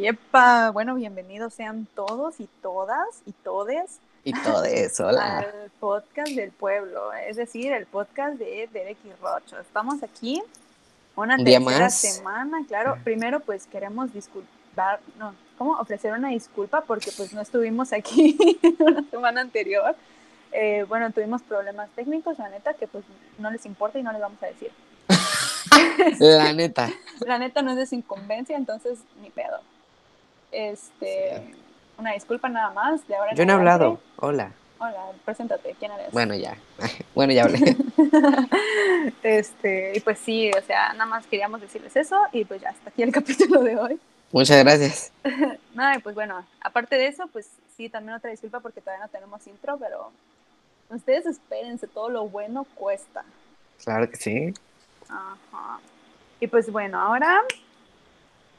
Yepa, bueno, bienvenidos sean todos y todas y todes Y todo eso, hola. al podcast del pueblo, es decir, el podcast de Derek y Rocho. Estamos aquí una tercera más. semana, claro. Primero, pues queremos disculpar, no, ¿cómo? Ofrecer una disculpa porque pues no estuvimos aquí la semana anterior. Eh, bueno, tuvimos problemas técnicos, la neta, que pues no les importa y no les vamos a decir. La neta. La neta no es de incumbencia, entonces ni pedo. Este, una disculpa nada más. De ahora Yo no he adelante. hablado. Hola. Hola, preséntate, ¿quién eres? Bueno, ya. Bueno, ya hablé. este, y pues sí, o sea, nada más queríamos decirles eso y pues ya hasta aquí el capítulo de hoy. Muchas gracias. Nada, y pues bueno, aparte de eso, pues sí, también otra disculpa porque todavía no tenemos intro, pero ustedes espérense, todo lo bueno cuesta. Claro que sí. Ajá. Y pues bueno, ahora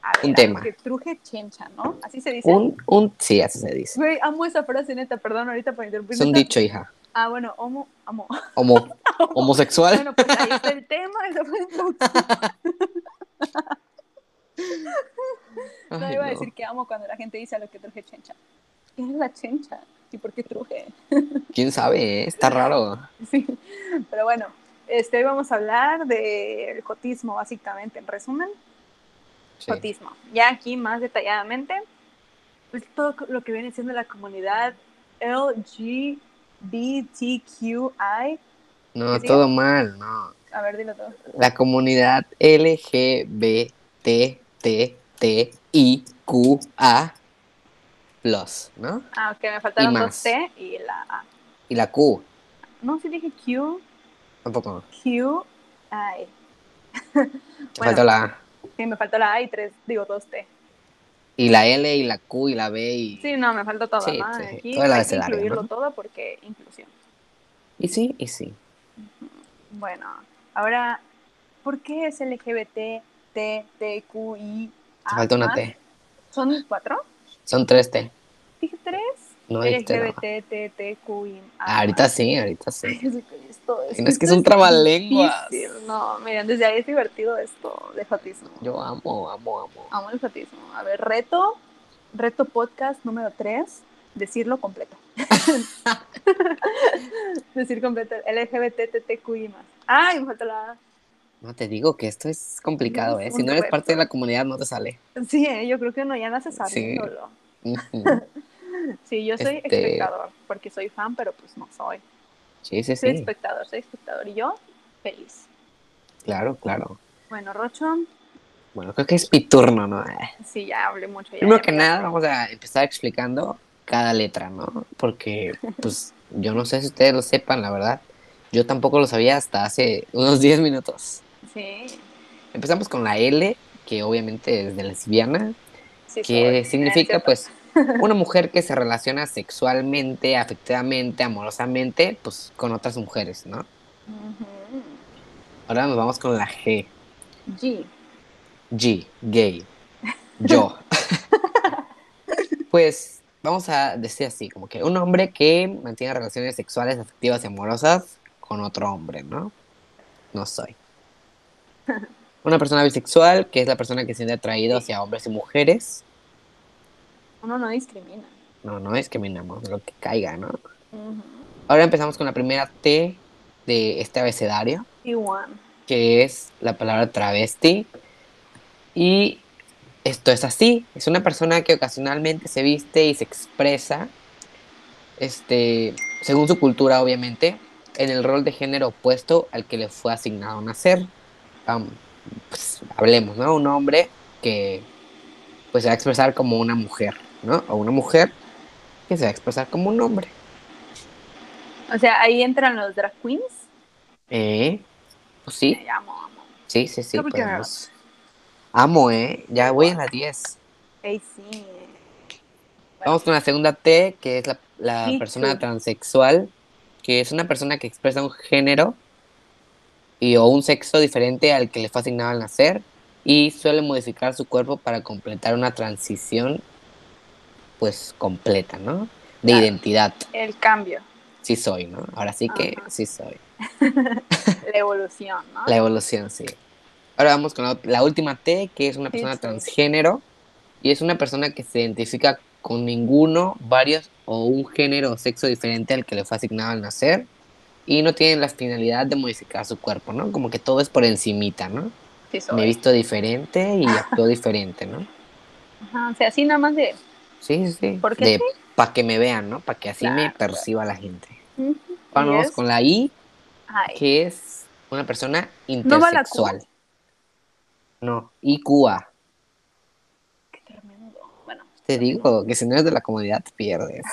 a ver, Un tema. que truje chencha, ¿no? Así se dice. Un, un, sí, así se dice. Güey, amo esa frase, neta, perdón ahorita por interrumpir. Es un dicho, hija. Ah, bueno, homo, amo. Homo, homosexual. Bueno, pues ahí está el tema, esa fue. No Ay, iba a no. decir que amo cuando la gente dice a lo que truje chencha. ¿Qué es la chencha? ¿Y por qué truje? ¿Quién sabe? eh? Está raro. Sí, pero bueno, este, hoy vamos a hablar del jotismo, básicamente, en resumen. Sí. Ya aquí más detalladamente, pues todo lo que viene siendo la comunidad LGBTQI. No, ¿Que sigue? todo mal, no. A ver, dilo todo. La comunidad LGBTTIQA plus, ¿no? Ah, ok, me faltaron dos. T y la A. Y la Q, No, sí dije Q, tampoco. Q, I. Bueno. falta la A. Sí, me faltó la A y tres, digo dos T. Y la L y la Q y la B y... Sí, no, me falta todo. Sí, ¿no? sí, Aquí todo hay que incluirlo ¿no? todo porque inclusión. Y sí, y sí. Bueno, ahora, ¿por qué es LGBT, T, T, Q, I, A? Te falta una? T. ¿Son cuatro? Son tres T. Dije tres. No. LGBT. Ah, ahorita sí, ahorita sí. No es que es un trabalenguas. No, miren, desde ahí es divertido esto de fatismo. Yo amo, amo, amo. Amo el fatismo. A ver, reto, reto podcast número 3, decirlo completo. Decir completo, LGBTTQI más. Ay, me falta la. No te digo que esto es complicado, ¿eh? Si no eres parte de la comunidad, no te sale. Sí, eh, yo creo que uno ya nace Sí. sabiéndolo. Sí, yo soy Este- espectador, porque soy fan, pero pues no soy. Sí, sí, Soy sí. espectador, soy espectador. Y yo, feliz. Claro, claro. Bueno, Rocho, Bueno, creo que es mi turno, ¿no? Sí, ya hablé mucho. Ya, Primero ya que nada, vamos a empezar explicando cada letra, ¿no? Porque, pues, yo no sé si ustedes lo sepan, la verdad. Yo tampoco lo sabía hasta hace unos 10 minutos. Sí, Empezamos con la L, que obviamente es de lesbiana, sí. que soy. significa pues una mujer que se relaciona sexualmente, afectivamente, amorosamente, pues con otras mujeres, ¿no? Ahora nos vamos con la G, G. G, gay, yo. pues vamos a decir así, como que un hombre que mantiene relaciones sexuales, afectivas y amorosas con otro hombre, ¿no? No soy. Una persona bisexual, que es la persona que se siente atraído hacia hombres y mujeres. Uno no discrimina. No, no discriminamos, lo que caiga, ¿no? Ahora empezamos con la primera T de este abecedario, T1. que es la palabra travesti. Y esto es así, es una persona que ocasionalmente se viste y se expresa, este, según su cultura obviamente, en el rol de género opuesto al que le fue asignado nacer. Pues, hablemos, ¿no? Un hombre que pues se va a expresar como una mujer, ¿no? O una mujer que se va a expresar como un hombre. O sea, ahí entran los drag queens. Eh, pues sí, Me llamo, amo. sí, sí, sí. Podemos. Amo, ¿eh? Ya voy en la 10. Ey, sí. Vamos con la segunda T, que es la, la Me persona too. transexual, que es una persona que expresa un género y o un sexo diferente al que le fue asignado al nacer y suele modificar su cuerpo para completar una transición, pues, completa, ¿no? De Claro. identidad. El cambio, Sí soy, ¿no? Ahora sí que Ajá. sí soy. la evolución, ¿no? La evolución, sí. Ahora vamos con la, la última T, que es una persona sí. transgénero y es una persona que se identifica con ninguno, varios o un género o sexo diferente al que le fue asignado al nacer y no tiene la finalidad de modificar su cuerpo, ¿no? Como que todo es por encimita, ¿no? Sí, soy. Me he visto diferente y actúo diferente, ¿no? Ajá, o sea, así nada más de... Sí, sí, sí. ¿Por qué De sí? para que me vean, ¿no? Para que así me perciba la gente. Vamos con la I, Ay, que es una persona intersexual. No, IQA. qué tremendo. Bueno, Te digo que si no eres de la comunidad te pierdes.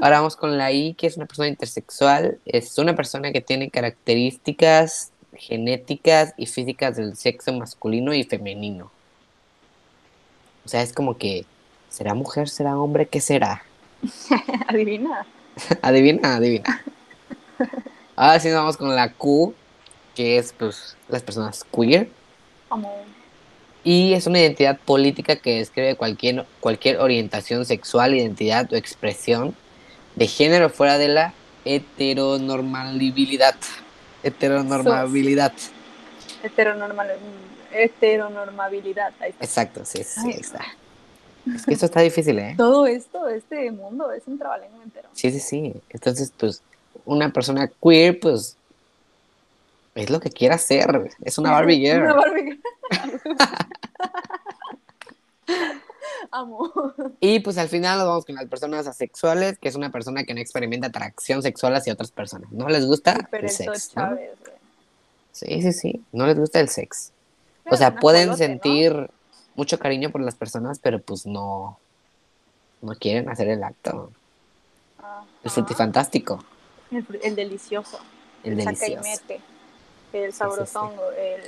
Ahora vamos con la I, que es una persona intersexual. Es una persona que tiene características genéticas y físicas del sexo masculino y femenino. O sea, es como que, ¿será mujer, será hombre? ¿Qué será? adivina. adivina, adivina. Ahora sí nos vamos con la Q, que es pues las personas queer. Como... Y es una identidad política que describe cualquier, cualquier orientación sexual, identidad o expresión de género fuera de la heteronormabilidad. Heteronormabilidad. Heteronormal, heteronormabilidad. Ahí está. Exacto, sí, sí, Ay, ahí está. Es que esto está difícil, ¿eh? Todo esto, este mundo, es un trabalenguo entero. Sí, sí, sí. Entonces, pues, una persona queer, pues, es lo que quiera hacer. Es una Barbie girl. Una Barbie girl. Amo. Y pues al final nos vamos con las personas asexuales, que es una persona que no experimenta atracción sexual hacia otras personas. No les gusta Pero el sexo. Sí, sí, sí. No les gusta el sexo. O sea, pueden sentir mucho cariño por las personas, pero pues no, no quieren hacer el acto. Ajá. El frutifantástico, El, delicioso. el saca y delicioso. mete. El sabrosongo. El.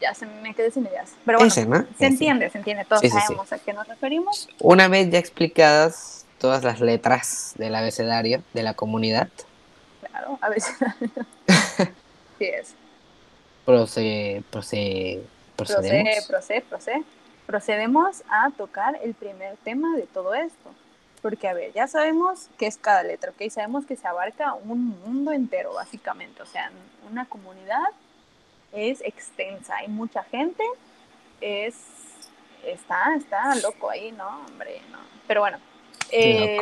Ya se me quedé sin ideas. Pero bueno, Ese, ¿no? se Ese. entiende, se entiende. Todos Sí, sí, sí. sabemos a qué nos referimos. Una vez ya explicadas todas las letras del abecedario de la comunidad, Claro, a veces. sí es. Procede, procede, procedemos. Procede, procede, procede. Procedemos a tocar el primer tema de todo esto. Porque, a ver, ya sabemos qué es cada letra, ¿ok? Sabemos que se abarca un mundo entero, básicamente. O sea, una comunidad es extensa, hay mucha gente, es... Está, está loco ahí, ¿no? Hombre, no. Pero bueno, eh,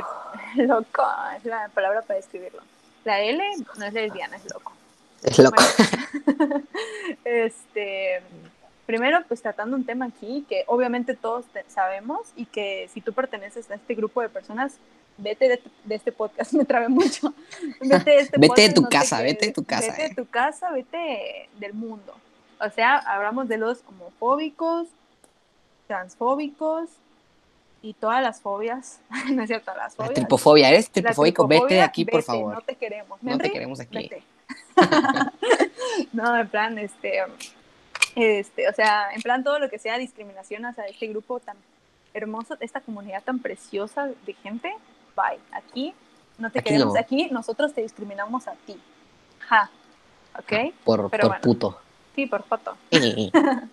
loco. es la palabra para describirlo. La L no es lesbiana, es loco. Es loco. Bueno, este, primero, pues tratando un tema aquí que obviamente todos sabemos y que si tú perteneces a este grupo de personas, vete de, de este podcast, me trabé mucho. Vete de, este Vete de tu no casa, vete de tu casa, Vete eh. de tu casa, vete del mundo. O sea, hablamos de los homofóbicos, transfóbicos y todas las fobias. no es cierto, las La fobias. tripofobia, eres La tripofóbico, vete de tripofobia, aquí, por favor. No te queremos. No te Henry, queremos aquí. vete. no, en plan, este, este, o sea, en plan todo lo que sea discriminación hacia este grupo tan hermoso, esta comunidad tan preciosa de gente, bye. Aquí no te Aquí queremos, no. aquí nosotros te discriminamos a ti. Ja. ¿Ok? Por, Pero por bueno. puto. Sí, por foto.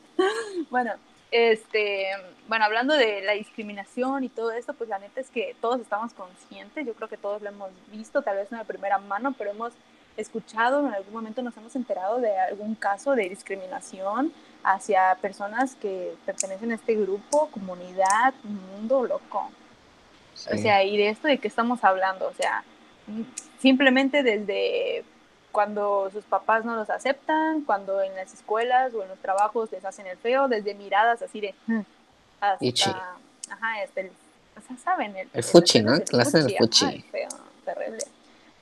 Bueno, este, bueno, hablando de la discriminación y todo esto, pues la neta es que todos estamos conscientes, yo creo que todos lo hemos visto, tal vez no de primera mano, pero hemos escuchado, en algún momento nos hemos enterado de algún caso de discriminación hacia personas que pertenecen a este grupo, comunidad, mundo loco. O sea, y de esto de qué estamos hablando, o sea, simplemente desde cuando sus papás no los aceptan, cuando en las escuelas o en los trabajos les hacen el feo, desde miradas así de "Mm", Ichi. hasta, ajá, hasta el, o sea, saben, el, El fuchi, ¿no? el el ajá, fuchi. el feo, terrible.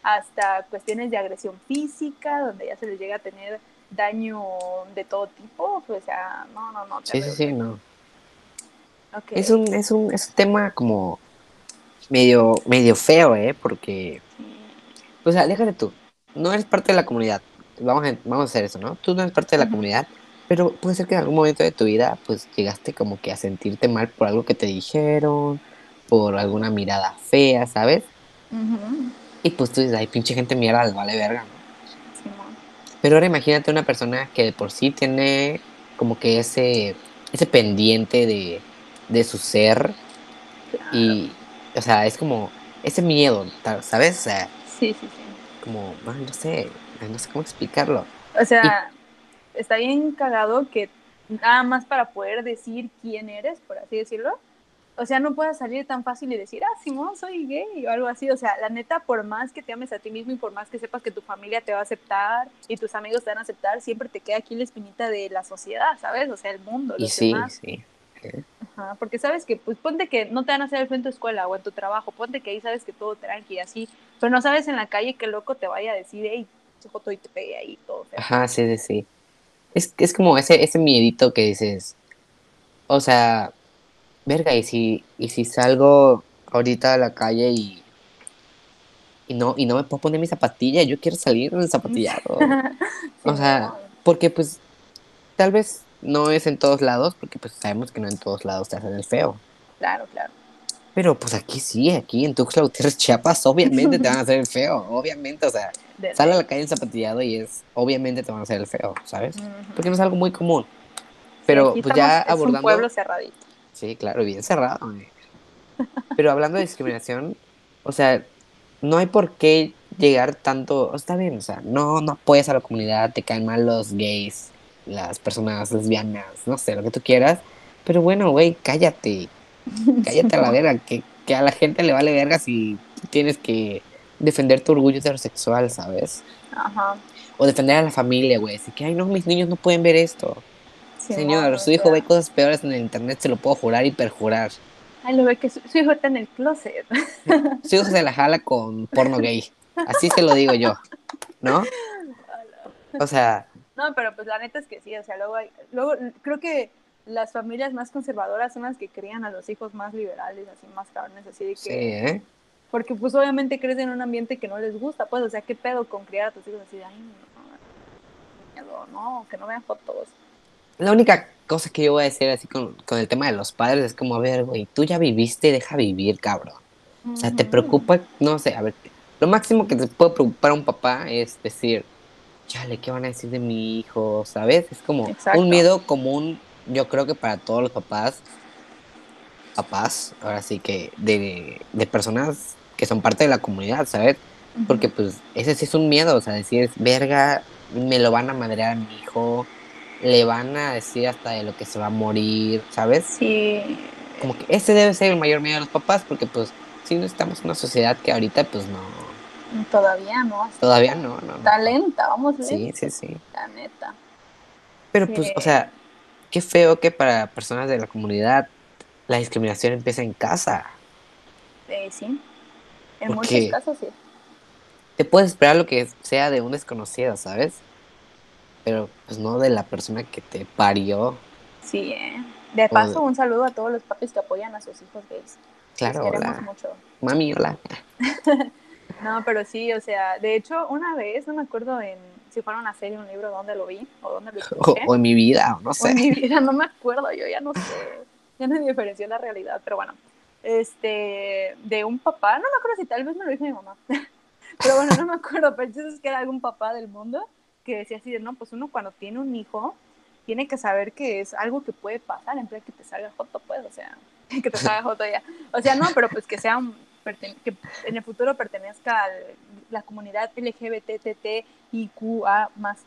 Hasta cuestiones de agresión física, donde ya se les llega a tener daño de todo tipo, o sea, no, no, no. Sí, sí, sí, no. Es un, es un, es un tema como medio, medio feo, ¿eh? Porque, sea, déjate tú. No eres parte de la comunidad. Vamos a, vamos a hacer eso, ¿no? Tú no eres parte de la comunidad, pero puede ser que en algún momento de tu vida, pues llegaste como que a sentirte mal por algo que te dijeron, por alguna mirada fea, ¿sabes? Ujú. Y pues tú dices, ay, pinche gente mierda, les vale verga, ¿no? Simón. Pero ahora imagínate una persona que de por sí tiene como que ese, ese pendiente de, de su ser Claro. y, o sea, es como ese miedo, ¿sabes? O sea, Sí, sí, sí. como, no sé, no sé cómo explicarlo. O sea, está bien cagado que nada más para poder decir quién eres, por así decirlo. O sea, no puedes salir tan fácil y decir, ah, Simón, soy gay o algo así. O sea, la neta, por más que te ames a ti mismo y por más que sepas que tu familia te va a aceptar y tus amigos te van a aceptar, siempre te queda aquí la espinita de la sociedad, ¿sabes? O sea, el mundo. y sí, sí. Ajá, porque sabes que, pues ponte que no te van a hacer el en tu escuela o en tu trabajo, ponte que ahí sabes que todo tranqui y así, pero no sabes en la calle qué loco te vaya a decir, hey, foto y te pegué ahí todo. Ajá, sí, sí, sí. Es, es como ese, ese miedito que dices, o sea, verga, y si, y si salgo ahorita a la calle y, y no, y no me puedo poner mi zapatilla, yo quiero salir en zapatillado. o sea, porque pues tal vez no es en todos lados, porque pues sabemos que no en todos lados te hacen el feo. Claro, claro. Pero pues aquí sí, aquí en Tuxtla Gutiérrez, Chiapas, obviamente te van a hacer el feo, obviamente, o sea, sale a la calle en zapatillado y es, obviamente te van a hacer el feo, ¿sabes? Porque no es algo muy común. Pero pues ya abordando... Es un pueblo cerradito. Sí, claro, bien cerrado. Pero hablando de discriminación, o sea, no hay por qué llegar tanto, está bien, o sea, no, no apoyas a la comunidad, te caen mal los gays, las personas lesbianas, no sé, lo que tú quieras, pero bueno, güey, cállate, cállate a la verga, que, que a la gente le vale verga si tienes que defender tu orgullo heterosexual, ¿sabes? Ajá. O defender a la familia, güey, así que, ay, no, mis niños no pueden ver esto. Señor, su hijo ve cosas peores en el internet, se lo puedo jurar y perjurar. Ay, lo ve que su, hijo está en el closet. Su hijo se la jala con porno gay. Así se lo digo yo. ¿No? O sea. No, pero pues la neta es que sí, o sea, luego, hay, luego creo que las familias más conservadoras son las que crían a los hijos más liberales, así más cabrones, así de que... Sí, ¿eh? Porque pues obviamente crecen en un ambiente que no les gusta, pues, o sea, ¿qué pedo con criar a tus hijos así de, ay, no, no, que no vean fotos? La única cosa que yo voy a decir así con, el tema de los padres es como, a ver, güey, tú ya viviste, deja vivir, cabrón. O sea, te preocupa, no sé, a ver, lo máximo que te puede preocupar a un papá es decir, chale, ¿qué van a decir de mi hijo? ¿Sabes? Es como un miedo común, yo creo que para todos los papás, papás, ahora sí que de, de personas que son parte de la comunidad, ¿sabes? Porque pues ese sí es un miedo, o sea, decir, verga, me lo van a madrear a mi hijo, le van a decir hasta de lo que se va a morir, ¿sabes? Sí. Como que ese debe ser el mayor miedo de los papás, porque pues sí no estamos en una sociedad que ahorita pues no. Todavía no. Todavía no, no. Está lenta, vamos lenta. Sí, sí, sí. La neta. Pero pues, o sea, qué feo que para personas de la comunidad la discriminación empieza en casa. Eh, sí. En muchos casos sí. Te puedes esperar lo que sea de un desconocido, ¿sabes? Pero pues no de la persona que te parió. Sí, ¿eh? De paso, un saludo a todos los papis que apoyan a sus hijos gays. Claro, los queremos mucho. Mami, hola. no, pero sí, o sea, de hecho, una vez, no me acuerdo en si fuera una serie, un libro, dónde lo vi o dónde lo escuché. O, en mi vida, no sé. en mi vida, no me acuerdo, yo ya no sé. Ya no diferencié la realidad, pero bueno. Este, de un papá, no me acuerdo si tal vez me lo dijo mi mamá. pero bueno, no me acuerdo, pero es que era algún papá del mundo que decía así de, no, pues uno cuando tiene un hijo, tiene que saber que es algo que puede pasar, en vez de que te salga foto, pues, o sea, que te salga foto ya. O sea, no, pero pues que sea un, que en el futuro pertenezca a la comunidad LGBTTIQA más.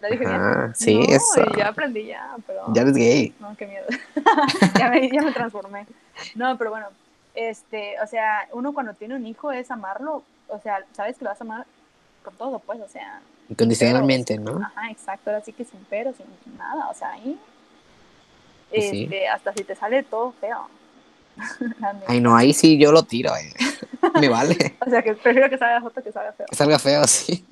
¿La dije bien? Ah, sí, eso. Ya aprendí ya, pero... Ya eres gay. No, qué miedo. ya, me, ya me transformé. No, pero bueno, este, o sea, uno cuando tiene un hijo es amarlo, o sea, sabes que lo vas a amar con todo, pues, o sea, Incondicionalmente, ¿no? Ajá, exacto, ahora sí que sin pero, sin nada, o sea, ahí, este, hasta si te sale todo feo. Ay, no, ahí sí yo lo tiro, eh. me vale. o sea, que prefiero que salga foto que salga feo. Que salga feo, sí.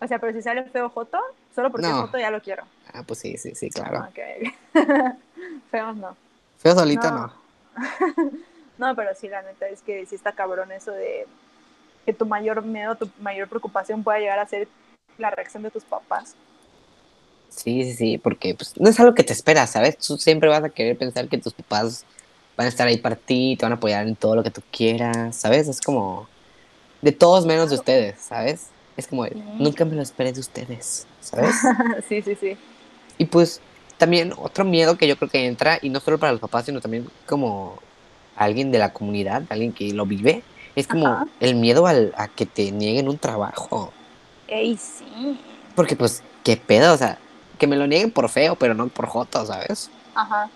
O sea, pero si sale feo foto, solo porque no. foto ya lo quiero. Ah, pues sí, sí, sí, claro. Ok. Feos no. Feos solita no. No. no, pero sí, la neta es que sí está cabrón eso de que tu mayor miedo, tu mayor preocupación pueda llegar a ser la reacción de tus papás. Sí, sí, sí, porque pues, no es algo que te esperas, ¿sabes? Tú siempre vas a querer pensar que tus papás van a estar ahí para ti, te van a apoyar en todo lo que tú quieras, ¿sabes? Es como de todos menos de ustedes, ¿sabes? Es como, nunca me lo esperé de ustedes, ¿sabes? sí, sí, sí. Y pues también otro miedo que yo creo que entra, y no solo para los papás, sino también como alguien de la comunidad, alguien que lo vive, es como el miedo al, a que te nieguen un trabajo. Ey, sí. Porque pues, qué pedo, o sea, que me lo nieguen por feo, pero no por joto, ¿sabes? Ajá.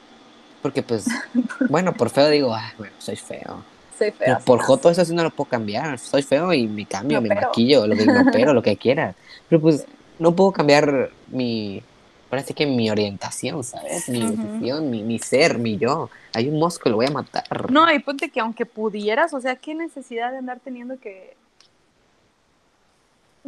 Porque pues, bueno, por feo digo, ah, bueno, soy feo. Soy fea. Pero por joto eso sí no lo puedo cambiar. Soy feo y me cambio, Me me maquillo, lo que me opero, lo que quiera. Pero pues no puedo cambiar mi, parece que mi orientación, ¿sabes? Mi Ujú. decisión, mi, mi ser, mi yo. Hay un mosco, lo voy a matar. No, y ponte que aunque pudieras, o sea, qué necesidad de andar teniendo que.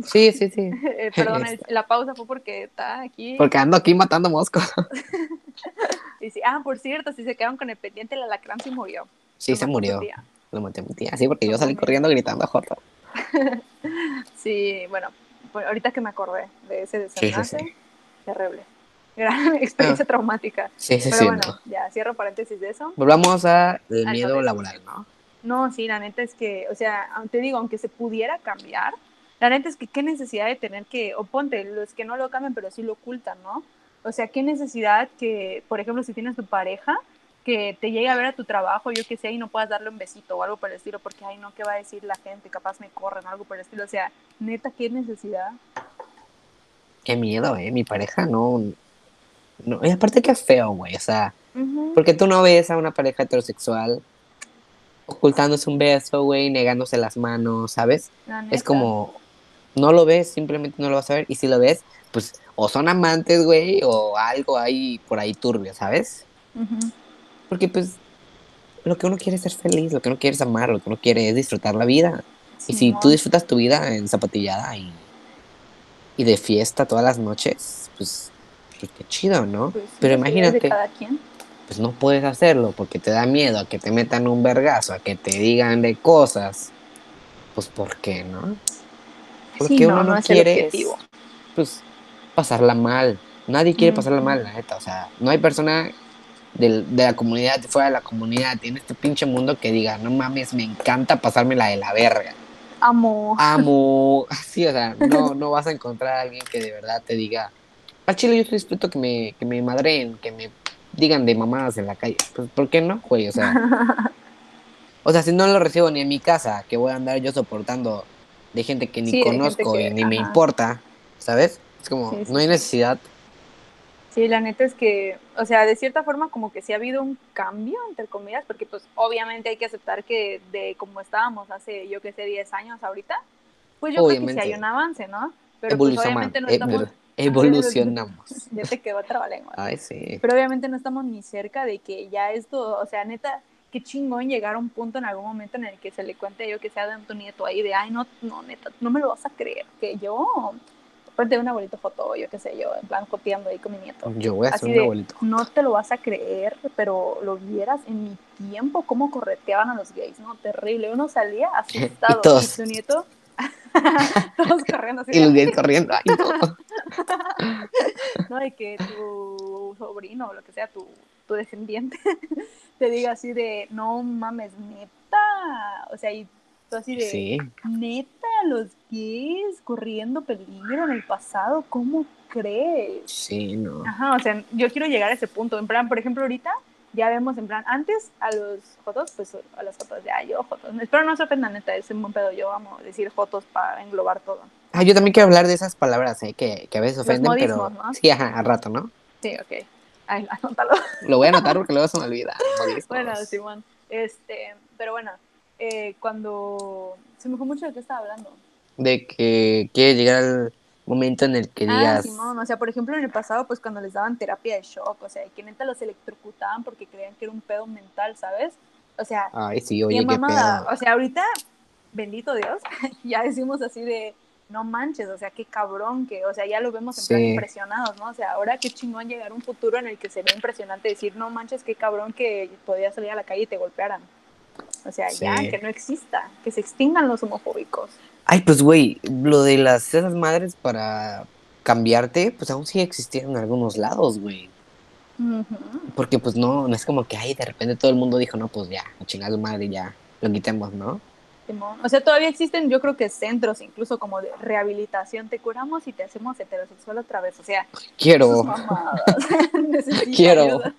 Sí, sí, sí. Eh, perdón, el- la pausa fue porque está aquí. Porque ando aquí matando moscos. Y sí, ah, por cierto, si se quedaron con el pendiente, el alacrán sí murió. Sí, Lo se murió. Lo maté a mi tía, sí, porque yo salí corriendo gritando joto. Sí, bueno, pues ahorita que me acordé de ese Sí, sí, desenlace, sí. terrible. Gran experiencia traumática. Sí, sí, Pero sí. bueno, no. ya cierro paréntesis de eso. Volvamos al miedo laboral, ¿no? No, sí, la neta es que, o sea, te digo, aunque se pudiera cambiar, la neta es que qué necesidad de tener que, o ponte, los que no lo cambian, pero sí lo ocultan, ¿no? O sea, qué necesidad que, por ejemplo, si tienes tu pareja, que te llegue a ver a tu trabajo, yo que sé, y no puedas darle un besito o algo por el estilo, porque, ay, no, ¿qué va a decir la gente? Capaz me corren, algo por el estilo. O sea, neta, qué necesidad. Qué miedo, ¿eh? Mi pareja no... no. Y aparte que feo, güey. O sea, porque tú no ves a una pareja heterosexual ocultándose un beso, güey, negándose las manos, ¿sabes? Es como, no lo ves, simplemente no lo vas a ver. Y si lo ves, pues o son amantes, güey, o algo ahí por ahí turbio, ¿sabes? Porque pues lo que uno quiere es ser feliz, lo que uno quiere es amar, lo que uno quiere es disfrutar la vida. Y si tú disfrutas tu vida en zapatillada y, y de fiesta todas las noches, pues, pues qué chido, ¿no? Pues, Pero imagínate, cada quien. pues no puedes hacerlo porque te da miedo a que te metan un vergazo, a que te digan de cosas. Pues ¿por qué, no? Porque Sí, no, uno no, quiere pues pasarla mal. Nadie quiere pasarla mal, la neta. O sea, no hay persona del- de la comunidad, de fuera de la comunidad, en este pinche mundo que diga, no mames, me encanta pasarme la de la verga. Amo. Amo. Así, o sea, no, no vas a encontrar a alguien que de verdad te diga, al chile yo disfruto que me, que me madreen, que me digan de mamadas en la calle. Pues, ¿por qué no, güey? O sea, o sea, si no lo recibo ni en mi casa, que voy a andar yo soportando de gente que ni Sí, conozco que- y ni me importa, ¿sabes? Es como, Sí, sí, no hay necesidad. Sí, la neta es que, o sea, de cierta forma como que sí ha habido un cambio, entre comillas, porque pues obviamente hay que aceptar que de como estábamos hace, yo que sé, 10 años ahorita, pues yo creo que sí Obviamente. hay un avance, ¿no? Pero pues obviamente no eh, estamos... evolucionamos. Ya te quedó trabalengua. Ay, sí. Pero obviamente no estamos ni cerca de que ya esto, o sea, neta, qué chingón llegar a un punto en algún momento en el que se le cuente yo que sea de tu nieto ahí de, ay, no, no, neta, no me lo vas a creer, que yo, ponte una bonita foto, yo qué sé, yo en plan copiando ahí con mi nieto. Yo voy a Así ser un de, abuelito. no te lo vas a creer, pero lo vieras en mi tiempo, cómo correteaban a los gays, ¿no? Terrible. Uno salía asustado. y, todos. su nieto, todos corriendo así. Y los de, gays corriendo. Ay, no. ¿no? De que tu sobrino o lo que sea, tu, tu descendiente, te diga así de, no mames, neta. O sea, y tú así de, Sí. neta, los gays corriendo peligro en el pasado, ¿cómo crees? Sí, no. Ajá, o sea, yo quiero llegar a ese punto. En plan, por ejemplo, ahorita ya vemos, en plan, antes a los fotos, pues a las fotos de, ay, yo fotos. Espero no se ofendan, neta, es un buen pedo. Yo amo decir fotos para englobar todo. Ah, yo también quiero hablar de esas palabras, ¿eh? Que, que a veces Los ofenden, pero... ¿no? Sí, ajá, al rato, ¿no? Sí, ok. Ay, anótalo. Lo voy a anotar porque luego se me olvida. Bueno, Simón. Este, pero bueno, eh, cuando. Se me fue mucho de qué estaba hablando. De que quiere llegar al momento en el que Ah, digas... Simón, o sea, por ejemplo, en el pasado, pues cuando les daban terapia de shock, o sea, que neta los electrocutaban porque creían que era un pedo mental, ¿sabes? O sea, Ay, sí, oye, qué mamada. pedo. O sea, ahorita, bendito Dios, ya decimos así de, no manches, o sea, qué cabrón que, o sea, ya lo vemos en plan Sí. impresionados, ¿no? O sea, ahora qué chingón llegar a un futuro en el que se ve impresionante decir, no manches, qué cabrón que podías salir a la calle y te golpearan. O sea, ya, que no exista, que se extingan los homofóbicos. Ay, pues, güey, lo de las esas madres para cambiarte, pues aún sigue existiendo en algunos lados, güey. Porque, pues, no, no es como que, ay, de repente todo el mundo dijo, no, pues ya, a chingar a su madre, ya, lo quitemos, ¿no? O sea, todavía existen, yo creo que centros, incluso como de rehabilitación, te curamos y te hacemos heterosexual otra vez. O sea, Quiero. Quiero. ayuda.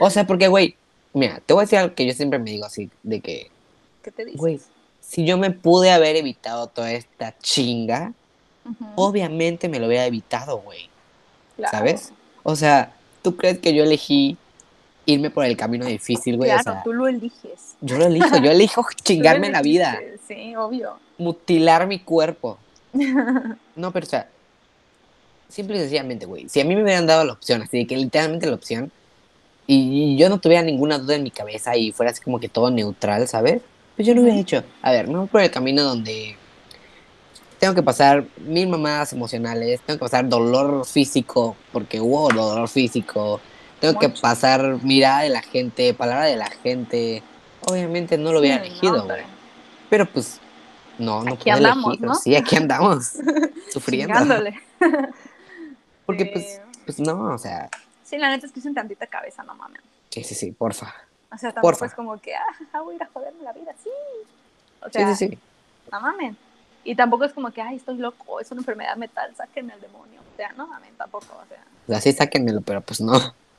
O sea, porque, güey, mira, te voy a decir algo que yo siempre me digo así, de que, ¿Qué te dices? güey, si yo me pude haber evitado toda esta chinga, obviamente me lo hubiera evitado, güey. Claro. ¿sabes? O sea, ¿tú crees que yo elegí irme por el camino difícil, güey? Claro, o sea, tú lo eliges. yo lo elijo, yo elijo chingarme la vida, Sí, obvio. mutilar mi cuerpo. No, pero o sea, simple y sencillamente, güey, si a mí me hubieran dado la opción, así de que literalmente la opción, y yo no tuviera ninguna duda en mi cabeza y fuera así como que todo neutral, ¿sabes? Pues yo lo hubiera hecho. A ver, me voy por el camino donde tengo que pasar mil mamadas emocionales, tengo que pasar dolor físico, porque hubo dolor físico, tengo que pasar mirada de la gente, palabra de la gente. Obviamente no lo hubiera Sí, elegido, no, güey. pero Pero pues, no, no Aquí puedo andamos, elegirlo. ¿no? Sí, aquí andamos, sufriendo. Porque Sí. pues, pues no, o sea, Sí, la neta es que usen tantita cabeza, no mames. sí, sí, sí, porfa. O sea, tampoco Porfa. es como que, ah, voy a ir a joderme la vida, sí. O sea, sí, sí. no mamen. Y tampoco es como que, ay, estoy loco, es una enfermedad mental, sáquenme al demonio. O sea, no mamen, tampoco, o sea. O sea, sí, sáquenmelo, pero pues no.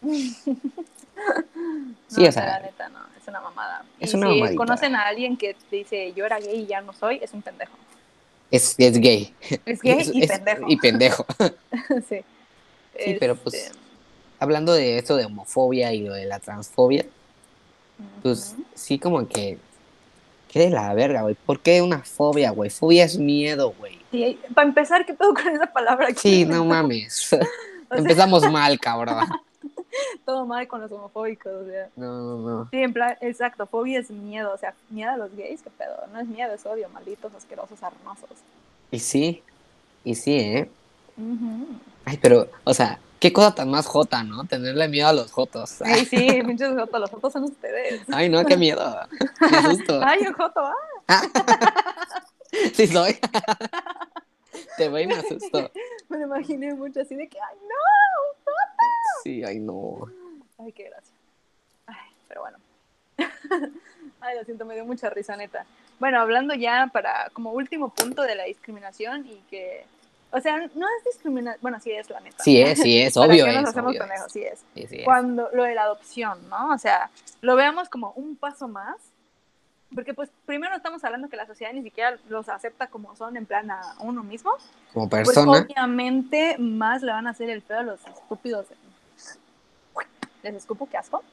Sí, o sea, la neta no, es una mamada. es y una si mamadita. conocen a alguien que dice, yo era gay y ya no soy, es un pendejo. Es, es gay. Es gay Es- y es- pendejo. Y pendejo. sí. Sí, pero pues, Este, hablando de esto de homofobia y lo de la transfobia, pues sí como que... ¿Qué de la verga, güey? ¿Por qué una fobia, güey? Fobia es miedo, güey. Sí, para empezar, ¿qué pedo con esa palabra? Sí, ¿Quién no mames. Empezamos mal, cabrón. todo mal con los homofóbicos, o sea. No, no, no. Sí, en plan, exacto, fobia es miedo, o sea, miedo a los gays, qué pedo, no es miedo, es odio, malditos, asquerosos, arnosos. Y sí, y sí, ¿eh? Ay, pero, o sea, qué cosa tan más jota, ¿no? Tenerle miedo a los jotos. Ay, sí, pinches jotos, los jotos son ustedes. Ay, no, qué miedo. Me asusto. Ay, un joto, ah. Sí soy. Te voy y me asusto. Me lo imaginé mucho así de que, ay, no. Sí, ay, no. Ay, qué gracia. Ay, pero bueno. Ay, lo siento, me dio mucha risa, neta. Bueno, hablando ya para como último punto de la discriminación y que, o sea, no es discriminación, bueno, sí es la neta. Sí es, sí es, ¿Para obvio es. nos hacemos obvio es. Sí es. Sí, sí es. Cuando lo de la adopción, ¿no? O sea, lo veamos como un paso más, porque pues primero estamos hablando que la sociedad ni siquiera los acepta como son en plan a uno mismo, Como pues persona, obviamente más le van a hacer el feo a los estúpidos. ¿Les escupo? ¿Qué asco?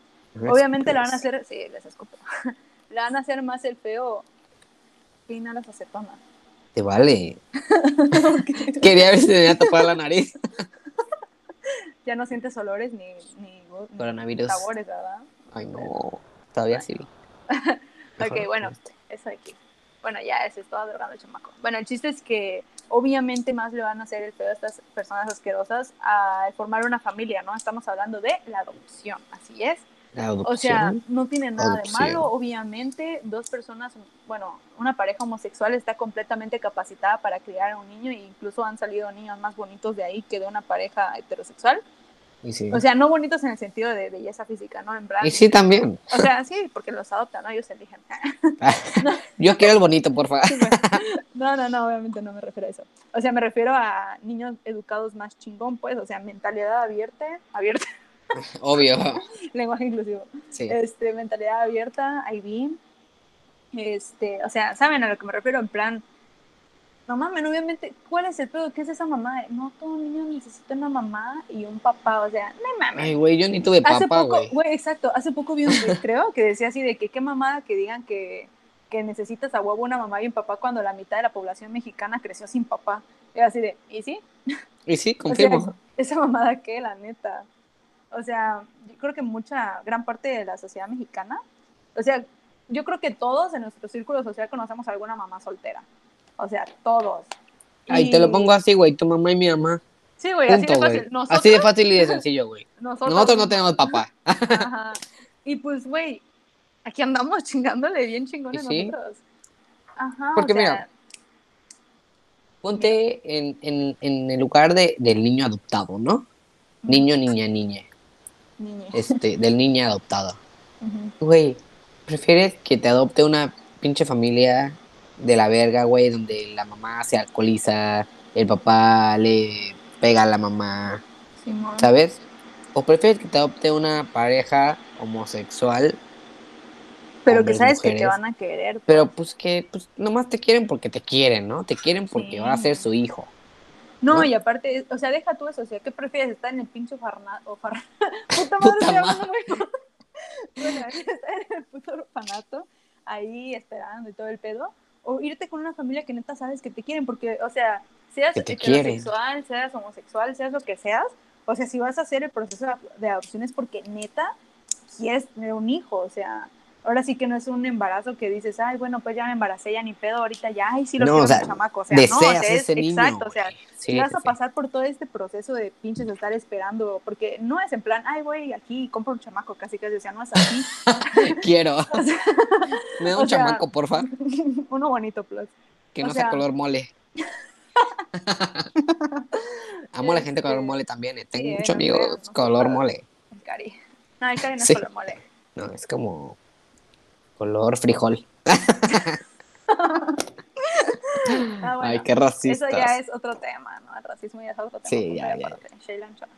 Obviamente le van a hacer, sí, les escupo. le van a hacer más el feo que inhalas acetona. Te vale. Quería ver si tenía tapada la nariz. Ya no sientes olores ni, ni, ni Coronavirus. sabores, ¿verdad? Ay, no. Todavía sí. Ok, bueno, eso de aquí. Bueno, ya se estaba drogando el chamaco. Bueno, el chiste es que obviamente más le van a hacer el feo a estas personas asquerosas a formar una familia, ¿no? Estamos hablando de la adopción, así es. La adopción. O sea, no tiene nada Adopción. de malo, obviamente, dos personas, bueno, una pareja homosexual está completamente capacitada para criar a un niño e incluso han salido niños más bonitos de ahí que de una pareja heterosexual. Y sí. O sea, no bonitos en el sentido de belleza física, ¿no? En plan, y sí también. o sea, sí, porque los adoptan, ¿no? Ellos eligen. Yo quiero el bonito, por favor. Sí, bueno. No, no, no, obviamente no me refiero a eso. O sea, me refiero a niños educados más chingón, pues, o sea, mentalidad abierta, abierta, Obvio. lenguaje inclusivo. Sí. Este, mentalidad abierta, IB. Este, o sea, ¿saben a lo que me refiero? En plan, no mames, obviamente, ¿cuál es el pedo? ¿Qué es esa mamá? No, todo niño necesita una mamá y un papá, o sea, no mames. Ay, güey, yo ni tuve Hace papá, poco, güey. güey, exacto, hace poco vi un creo, que decía así de que qué mamada que digan que, que necesitas a huevo una mamá y un papá cuando la mitad de la población mexicana creció sin papá. Era así de, ¿y sí? Y sí, O sea, confirmo. esa mamada que, la neta. O sea, yo creo que mucha, gran parte de la sociedad mexicana, o sea, yo creo que todos en nuestro círculo social conocemos a alguna mamá soltera. O sea, todos. Ay, te lo pongo así, güey, tu mamá y mi mamá. Sí, güey, así de fácil. Nosotros, Así de fácil y de sencillo, güey. nosotros, Nosotros no tenemos papá. Ajá. Y pues, güey, aquí andamos chingándole bien chingones ¿Y sí? nosotros. Ajá, Porque o sea, mira, Ponte en, en, en el lugar de, del niño adoptado, ¿no? Niño, niña, niña. niñe. Este, del niño adoptado. Güey, ¿prefieres que te adopte una pinche familia de la verga, güey, donde la mamá se alcoholiza, el papá le pega a la mamá. ¿sabes? ¿O prefieres que te adopte una pareja homosexual, Pero que sabes que te van a querer. pero pues que pues, nomás te quieren porque te quieren, ¿no? Te quieren porque Sí. va a ser su hijo. No, ¿no? y aparte, o sea, deja tú eso, o sea, ¿qué prefieres? ¿Estar en el pinche orfanato? Farna... Puta madre, Puta madre. Bueno, estar en el puto orfanato, ahí esperando y todo el pedo, o irte con una familia que neta sabes que te quieren, porque, o sea, seas heterosexual, seas homosexual, seas lo que seas, o sea, si vas a hacer el proceso de- de adopción es porque neta quieres tener un hijo, o sea, ahora sí que no es un embarazo que dices, ay, bueno, pues ya me embaracé, ya ni pedo, ahorita ya, ay, sí lo No, quiero o sea, chamaco, o sea, no, o Deseas sea, es ese niño. exacto, o sea. Sí, vas a pasar por todo este proceso de pinches estar esperando, porque no es en plan, ay, güey, aquí compro un chamaco, casi casi, o sea, no es así. Quiero. O sea, Me da un chamaco, porfa. uno bonito, plus. Que no sea color mole. Amo a la gente color Este, mole también. eh. Tengo sí, eh, muchos no amigos no color mole. El cari. No, el cari no Sí. es color mole. No, es como color frijol. Ah, bueno, Ay, qué racistas. Eso ya es otro tema, ¿no? El racismo ya es otro tema. Sí, ya, ya, Anchoa.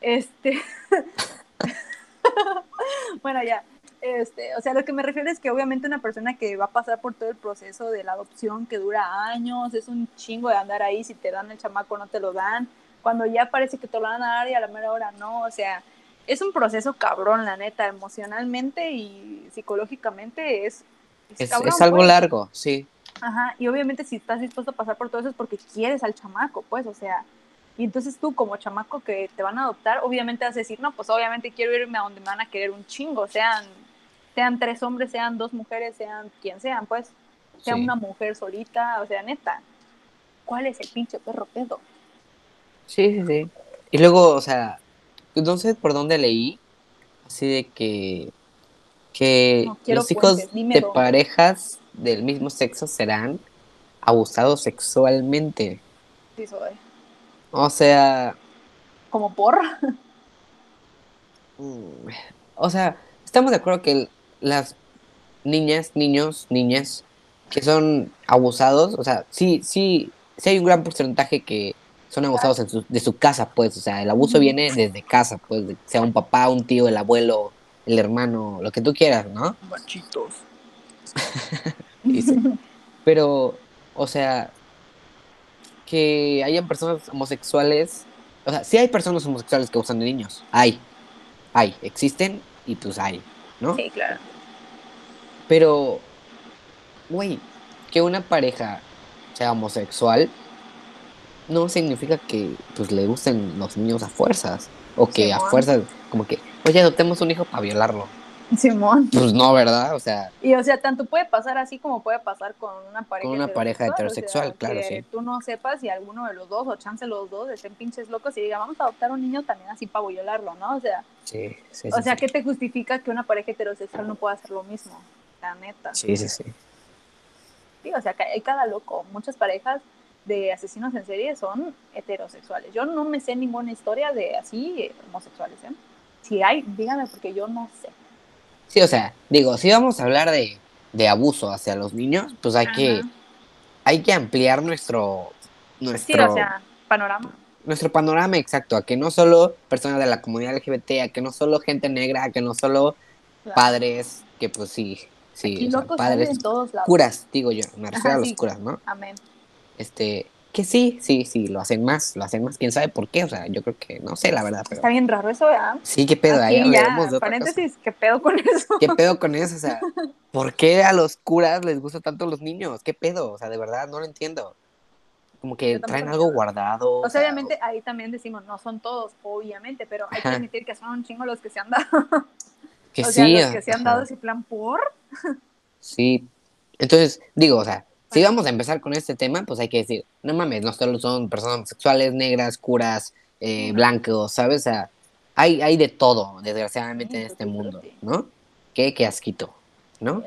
Este. bueno, ya. Este, o sea, lo que me refiero es que obviamente una persona que va a pasar por todo el proceso de la adopción que dura años, es un chingo de andar ahí, si te dan el chamaco no te lo dan, cuando ya parece que te lo van a dar y a la mera hora no, o sea, es un proceso cabrón, la neta, emocionalmente y psicológicamente es... Es, cabrón, es algo pues. largo, sí. Ajá, y obviamente si estás dispuesto a pasar por todo eso es porque quieres al chamaco, pues, o sea, y entonces tú como chamaco que te van a adoptar, obviamente vas a decir, no, pues obviamente quiero irme a donde me van a querer un chingo, sean, sean tres hombres, sean dos mujeres, sean quien sean, pues, sea Sí. una mujer solita, o sea, neta, ¿cuál es el pinche perro pedo? Sí, sí, sí. Y luego, o sea, no sé por dónde leí, así de que, que No los hijos puentes, de dónde. parejas del mismo sexo serán abusados sexualmente. Sí, soy. O sea, Como por, mm, o sea, estamos de acuerdo que las niñas, niños, niñas que son abusados, o sea, sí, sí, sí hay un gran porcentaje que son abusados en su- de su casa, pues, o sea, el abuso viene desde casa, pues, sea un papá, un tío, el abuelo, el hermano, lo que tú quieras, ¿no? machitos. Dice. Pero, o sea, que hayan personas homosexuales, o sea, sí hay personas homosexuales que usan de niños, hay, hay, existen y pues hay, ¿no? Sí, claro. Pero, güey, que una pareja sea homosexual no significa que pues le gusten los niños a fuerzas. O que a fuerzas, como que, oye, adoptemos un hijo para violarlo. Simón. Pues no, ¿verdad? O sea, Y o sea, tanto puede pasar así como puede pasar con una pareja Con una pareja heterosexual, o sea, claro, que sí. tú no sepas si alguno de los dos o chance los dos estén pinches locos y digan, vamos a adoptar un niño también así para violarlo, ¿no? O sea, sí, sí, o sí, sea, sí. ¿qué te justifica que una pareja heterosexual no pueda hacer lo mismo? La neta. Sí, sí, sí. Sí, o sea, que hay cada loco. Muchas parejas de asesinos en serie son heterosexuales. Yo no me sé ninguna historia de así eh, homosexuales, ¿eh? Si hay, dígame porque yo no sé. Sí, o sea, digo, si vamos a hablar de, de abuso hacia los niños, pues hay que, hay que ampliar nuestro, Sí, nuestro, o sea, panorama. nuestro panorama exacto, a que no solo personas de la comunidad LGBT, a que no solo gente negra, a que no solo Claro. padres, que pues sí, sí, o sea, padres, en todos lados. curas, digo yo, me refiero Ajá, a los sí. curas, ¿no? Amén. Este, que sí, sí, sí, lo hacen más, lo hacen más, quién sabe por qué, o sea, yo creo que, no sé, la verdad, pero Está bien raro eso, ¿verdad? sí, qué pedo, ahí ya, cosa. paréntesis, ¿qué pedo con eso? ¿Qué pedo con eso? O sea, ¿por qué a los curas les gusta tanto los niños? ¿Qué pedo? O sea, de verdad, no lo entiendo. Como que traen algo guardado. O sea, obviamente ahí también decimos, no son todos, obviamente, pero hay que admitir que son un chingo los que se han dado. que o sí. sea, los que se han dado ese plan por. Sí. Entonces, digo, o sea, si vamos a empezar con este tema, pues hay que decir, no mames, no solo son personas homosexuales, negras, curas, eh, blancos, ¿sabes? O sea, hay, hay de todo, desgraciadamente, en este tutti, mundo. ¿no? Qué, qué asquito, ¿no?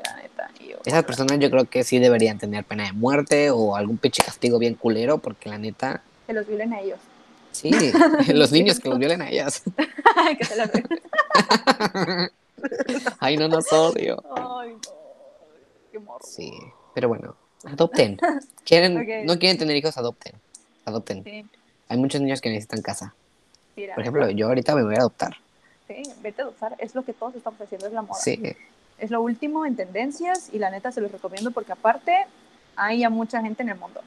Esas personas yo creo que sí deberían tener pena de muerte o algún pinche castigo bien culero, porque la neta, Que los violen a ellos. sí, los niños que los violen a ellas. que se ven. Ay, no nos odio. Ay, no. Qué morro. Sí, pero bueno, adopten. ¿Quieren. ¿No quieren tener hijos? Adopten. Adopten. Sí, Hay muchos niños que necesitan casa. mira. Por ejemplo, yo ahorita me voy a adoptar. Sí, vete a adoptar. Es lo que todos estamos haciendo, es la moda. Sí, Es lo último en tendencias y la neta se los recomiendo porque aparte hay ya mucha gente en el mundo.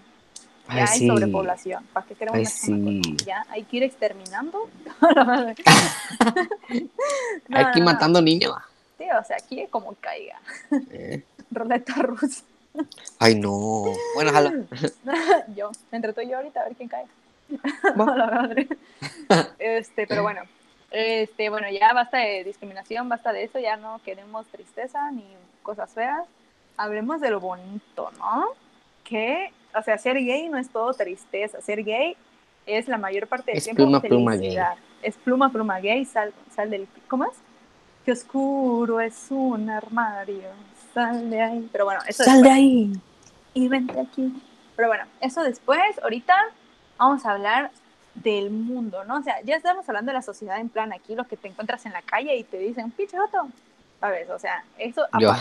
Ya Ay, hay sí. sobrepoblación. ¿Para qué queremos Ay, sí. Ya hay que ir exterminando. No, Aquí no, no. matando niños. Sí, o sea, aquí como caiga. Eh, Roleta rusa. Ay, no. Bueno, jalo. yo, entre tú y yo ahorita a ver quién cae. Va. La madre. este, pero bueno. Este, bueno, ya basta de discriminación, basta de eso, ya no queremos tristeza ni cosas feas. Hablemos de lo bonito, ¿no? Que, o sea, ser gay no es todo tristeza, ser gay es la mayor parte del Es tiempo pluma, pluma gay. felicidad. Es pluma, pluma gay, sal, sal del... ¿Cómo es? Que oscuro es un armario, sal de ahí. Pero bueno, eso Sal de ahí. y vente aquí. Pero bueno, eso después, ahorita vamos a hablar del mundo, ¿no? O sea, ya estamos hablando de la sociedad en plan aquí, lo que te encuentras en la calle y te dicen, pinche joto, ¿sabes? O sea, eso Yo.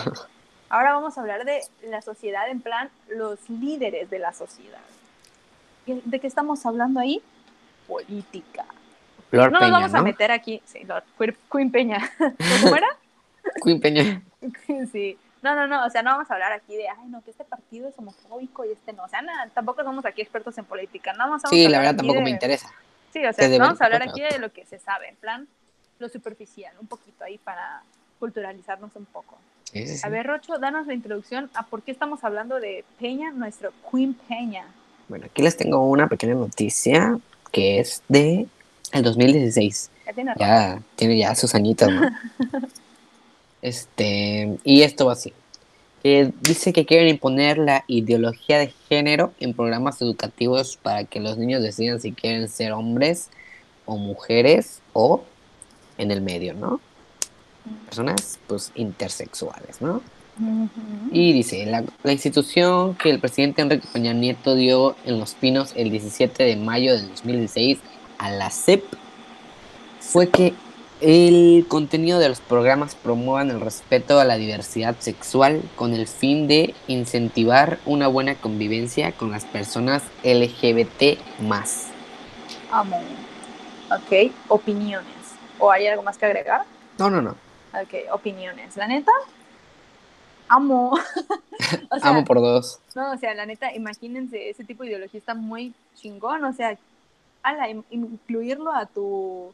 Ahora vamos a hablar de la sociedad en plan, los líderes de la sociedad. ¿Y ¿De qué estamos hablando ahí? Política. No nos vamos a meter aquí, sí, Lord, Queen- Queen Peña. ¿Cómo era? Queen Peña. Sí. No, no, no, o sea, no vamos a hablar aquí de, ay, no, que este partido es homofóbico y este no. O sea, nada, tampoco somos aquí expertos en política. Más vamos Sí, a la hablar verdad tampoco de- me interesa. Sí, o sea, deben vamos a hablar aquí de lo que se sabe, en plan, lo superficial, un poquito ahí para culturalizarnos un poco. Sí, sí, sí. A ver, Rocho, danos la introducción a por qué estamos hablando de Peña, nuestro Queen Peña. Bueno, aquí les tengo una pequeña noticia que es de el 2016. Ya tiene. Ya tiene ya sus añitos, ¿no? este, y esto va así. Eh, dice que quieren imponer la ideología de género en programas educativos para que los niños decidan si quieren ser hombres o mujeres o en el medio, ¿no? Personas, pues, intersexuales, ¿no? Y dice, la, la institución que el presidente Enrique Peña Nieto dio en Los Pinos el 17 de mayo del 2016 a la CEP fue que el contenido de los programas promuevan el respeto a la diversidad sexual con el fin de incentivar una buena convivencia con las personas LGBT más. Amo. Ok, opiniones. ¿O hay algo más que agregar? No, no, no. Ok, opiniones. La neta, amo. o sea, Amo por dos. no, o sea, la neta, imagínense, ese tipo de ideología está muy chingón. O sea, ala, in- incluirlo a tu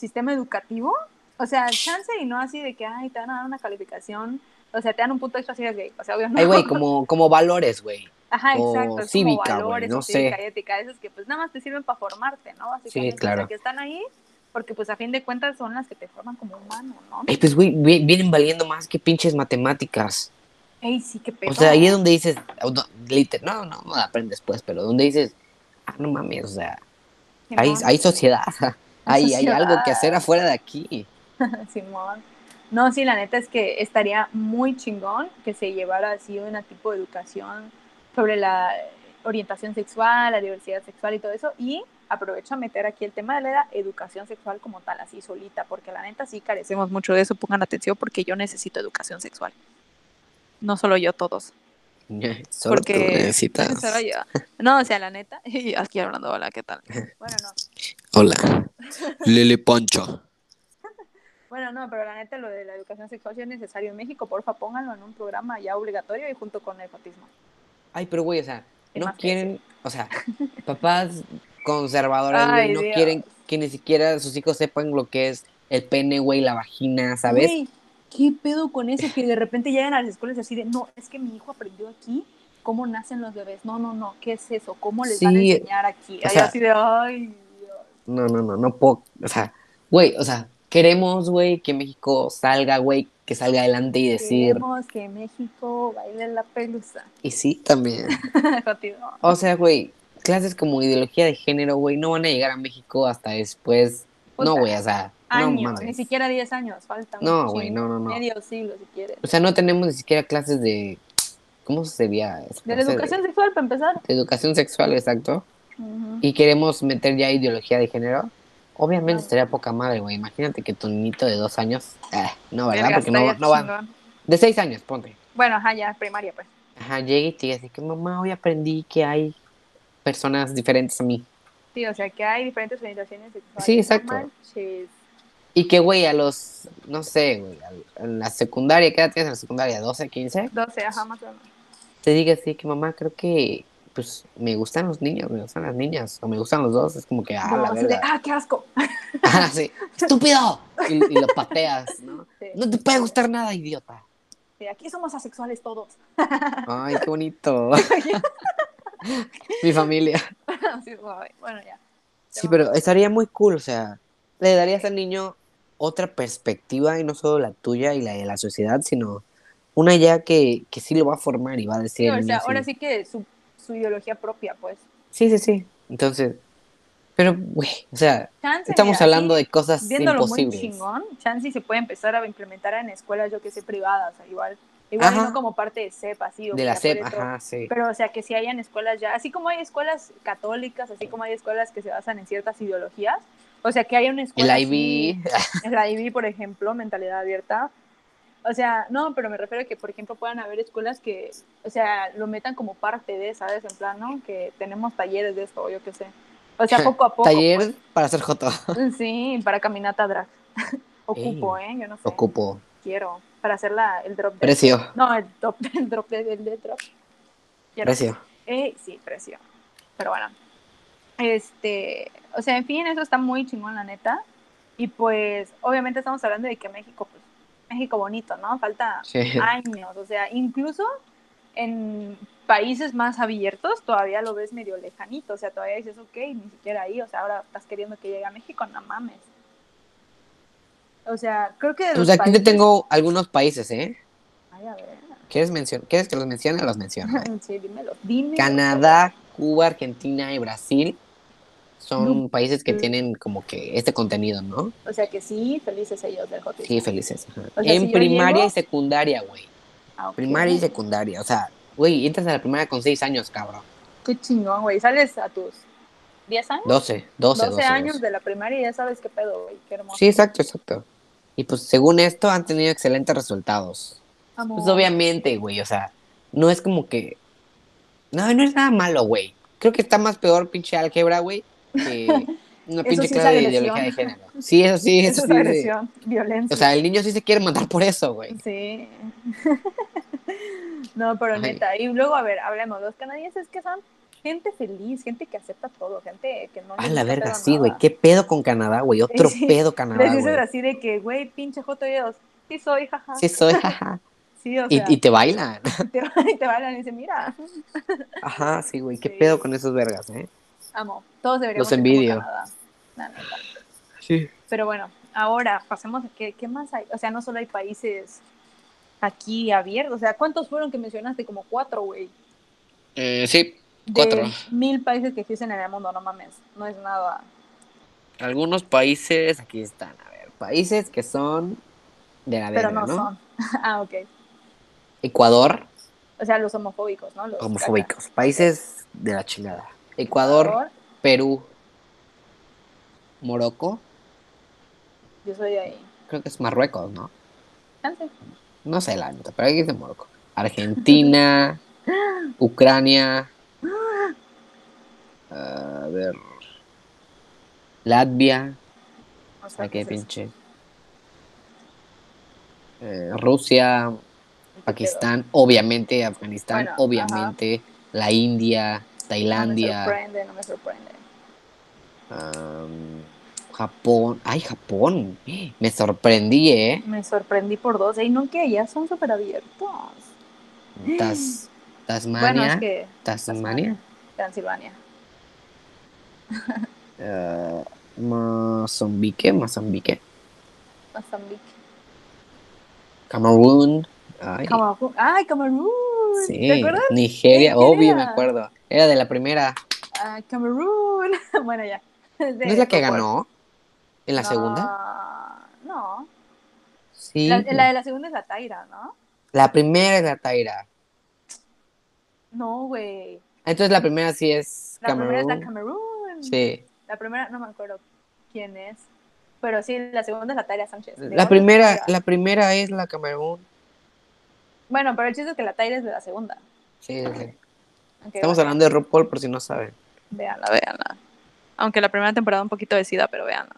sistema educativo. O sea, chance y no así de que, ay, te van a dar una calificación. O sea, te dan un punto extra si eres gay. O sea, obvio no. Ay, güey, como, como valores, güey. Ajá, o exacto. Cívica, como valores, no o cívica sé. y ética. Que pues nada más te sirven para formarte, ¿no? Básicamente. claro. O sea, que están ahí porque pues a fin de cuentas son las que te forman como humano, ¿no? Pues, güey, vi- vienen valiendo más que pinches matemáticas. Ey, sí, qué pedo. O sea, ahí es donde dices, no, no, no, aprendes pues, pero donde dices, ah, no mames, o sea, hay, hay sociedad, hay, hay algo que hacer afuera de aquí. Simón. No, sí, la neta es que estaría muy chingón que se llevara así una tipo de educación sobre la orientación sexual, la diversidad sexual y todo eso. Y aprovecho a meter aquí el tema de la educación sexual como tal, así solita, porque la neta sí carecemos mucho de eso. Pongan atención porque yo necesito educación sexual. No solo yo, todos. Solo porque tú necesitas. Solo yo. No, o sea, la neta. Y aquí hablando, hola, ¿qué tal? Bueno, no. Hola, Lele Poncho. Bueno, no, pero la neta, lo de la educación sexual sí es necesario en México. Porfa, pónganlo en un programa ya obligatorio y junto con el autismo. Ay, pero güey, o sea, Es no que quieren, o sea, papás conservadores, Ay, no Dios. quieren que ni siquiera sus hijos sepan lo que es el pene, güey, la vagina, ¿sabes? Güey, ¿qué pedo con eso? Que de repente llegan a las escuelas así de, no, es que mi hijo aprendió aquí cómo nacen los bebés. No, no, no, ¿qué es eso? ¿Cómo les van a enseñar aquí? o Ay, sea- así de, ay. No, no, no, no puedo, o sea, güey, o sea, queremos, güey, que México salga, güey, que salga adelante y decir, Queremos que México baile la pelusa. y sí, también. O sea, güey, clases como ideología de género, güey, no van a llegar a México hasta después. No, güey, o sea, Años, ni siquiera 10 años, falta un No, güey, chingo, no, no, no. Medio siglo si quieres. O sea, no tenemos ni siquiera clases de. ¿Cómo sería? eso? De la educación sexual, para empezar. de educación sexual, exacto. Y queremos meter ya ideología de género. Obviamente estaría poca madre, güey. Imagínate que tu niñito de dos años. eh, no, ¿verdad? Verga, Porque no, no va. De seis años, ponte. Bueno, ajá, ya, primaria, pues. Ajá, llegue y te diga así que mamá, hoy aprendí que hay personas diferentes a mí. Sí, o sea, que hay diferentes orientaciones sexuales. Sí, exacto. No. Y que, güey, a los, no sé, güey, en la secundaria, ¿qué edad tienes en la secundaria? ¿12, 15? 12, ajá, más o menos. Te diga así que mamá, creo que pues me gustan los niños, me gustan las niñas, o me gustan los dos, es como que, ah, No, la verdad. ah, qué asco. Ah, sí, estúpido. Y, y lo pateas, ¿no? Sí, No te puede gustar nada, idiota. sí, aquí somos asexuales todos. Ay, qué bonito. Mi familia. Ay, bueno, ya. Sí, pero estaría muy cool, o sea, le darías al niño otra perspectiva y no solo la tuya y la de la sociedad, sino una ya que, que sí lo va a formar y va a decir. Sí, o sea, ahora sí que su, su ideología propia, pues. Sí, sí, sí. Entonces, pero, güey, o sea, Chance, estamos mira, hablando sí, de cosas viéndolo muy imposibles. chingón, chance se puede empezar a implementar en escuelas, yo que sé, privadas, igual. Igual Ajá. no como parte de CEP, así. o De la dentro. ajá, sí. Pero, o sea, que sí hayan escuelas ya, así como hay escuelas católicas, así como hay escuelas que se basan en ciertas ideologías, o sea, que haya una escuela. El así- IB, en la IB, por ejemplo, mentalidad abierta. O sea, no, pero me refiero a que, por ejemplo, puedan haber escuelas que, o sea, lo metan como parte de, ¿sabes? En plan, ¿no? Que tenemos talleres de esto, o yo qué sé. O sea, poco a poco. taller para hacer joto. pues. Sí, para caminata drag. Ocupo, ¿eh? Yo no sé. Ocupo. Quiero. Para hacer la, el drop de... Precio, No, el drop, el drop de, el de drop. Quiero. precio. Eh, sí, precio. Pero bueno. Este, o sea, en fin, eso está muy chingón, la neta. Y pues, obviamente estamos hablando de que México, pues, México bonito, ¿no? Falta Sí. años. O sea, incluso en países más abiertos todavía lo ves medio lejanito. O sea, todavía dices, ok, ni siquiera ahí. O sea, ahora estás queriendo que llegue a México, no mames. O sea, creo que de Pues aquí te países- tengo algunos países, ¿eh? Ay, a ver. ¿Quieres, mencion- ¿Quieres que los mencione? Los menciono. ¿eh? Sí, dímelo. Dímelo. Canadá, Cuba, Argentina y Brasil son países que Mm. tienen como que este contenido, ¿no? O sea que sí, felices ellos del hotel. Sí, felices. ajá. O sea, en si primaria llego- y secundaria, güey. Ah. Primaria y secundaria. O sea, güey, entras a la primaria con 6 años, cabrón. Qué chingón, güey. Sales a tus 10 años, 12, 12, 12, 12. años 12. de la primaria y ya sabes qué pedo, güey. Qué hermoso. Sí, exacto, exacto. Y pues según esto han tenido excelentes resultados. Amor. Pues obviamente, güey, o sea, no es como que... No, no es nada malo, güey. Creo que está más peor pinche álgebra, güey, que una pinche sí clase de ideología de género. Sí, eso sí, Eso eso es sí. agresión, violencia. O sea, el niño sí se quiere matar por eso, güey. Sí. no, pero Ay. neta. Y luego, a ver, hablemos. Los canadienses que son gente feliz, gente que acepta todo, gente que no. Ah, les la verga, sí, güey. ¿Qué pedo con Canadá, güey? Otro Sí, pedo Canadá, Les dices así de que, güey, pinche joto ellos. Sí soy, jaja. Sí, soy, jaja. Sí, o Y, sea, y te bailan. te, y te bailan y dicen, mira, Ajá, sí, güey. ¿Qué Sí. pedo con esos vergas, eh? Amo. Todos deberíamos Los envidio. Canadá. La neta. Sí. Pero bueno, ahora pasemos a qué, qué más hay. O sea, no solo hay países aquí abiertos. O sea, ¿cuántos fueron que mencionaste? Como cuatro, güey. Eh, sí, De Cuatro. mil países que existen en el mundo, no mames. No es nada. algunos países, aquí están, a ver, países que son de la Pero verga, no, ¿no? son. ah, ok. Ecuador, O sea, los homofóbicos, ¿no? Los homofóbicos, países de la chingada. Ecuador, Perú, Morocco, Yo soy de ahí. creo que es Marruecos, ¿no? Chance. No sé la neta, pero aquí dice Morocco. Argentina, Ucrania, a ver, Latvia, O sea, ¿a qué pues es- pinche? Eh, Rusia, ¿qué Pakistán, obviamente, Afganistán, Bueno, obviamente, la India? Tailandia, No me sorprende, no me sorprende. am, Japón. Ay, Japón. Me sorprendí, ¿eh? Me sorprendí por dos. Y no que ya son súper abiertos. Tas- Bueno, Tasmania. es que Tasmania. Transilvania. eh, Mozambique, Mozambique. Mozambique. Camerún. Ay, Camerún. ¡Ay, Camerún! sí. ¿Te acuerdas? Nigeria, ¿De quién obvio, me acuerdo. Era de la primera. Ah, Camerún. bueno, ya. ¿No es la que ganó? ¿En la No, segunda? No. Sí. La, la de la segunda es la Taira, ¿no? La primera es la Taira. No, güey. Entonces la primera sí es La primera es la Camerún. Camerún. Sí. La primera, no me acuerdo quién es. Pero sí, la segunda es la Taira Sánchez. La primera, la primera es la Camerún. Bueno, pero el chiste es que la Taira es de la segunda. Sí, sí, Estamos bueno, hablando de RuPaul por si no saben. Véanla, véanla. Aunque la primera temporada un poquito decida, pero véanla.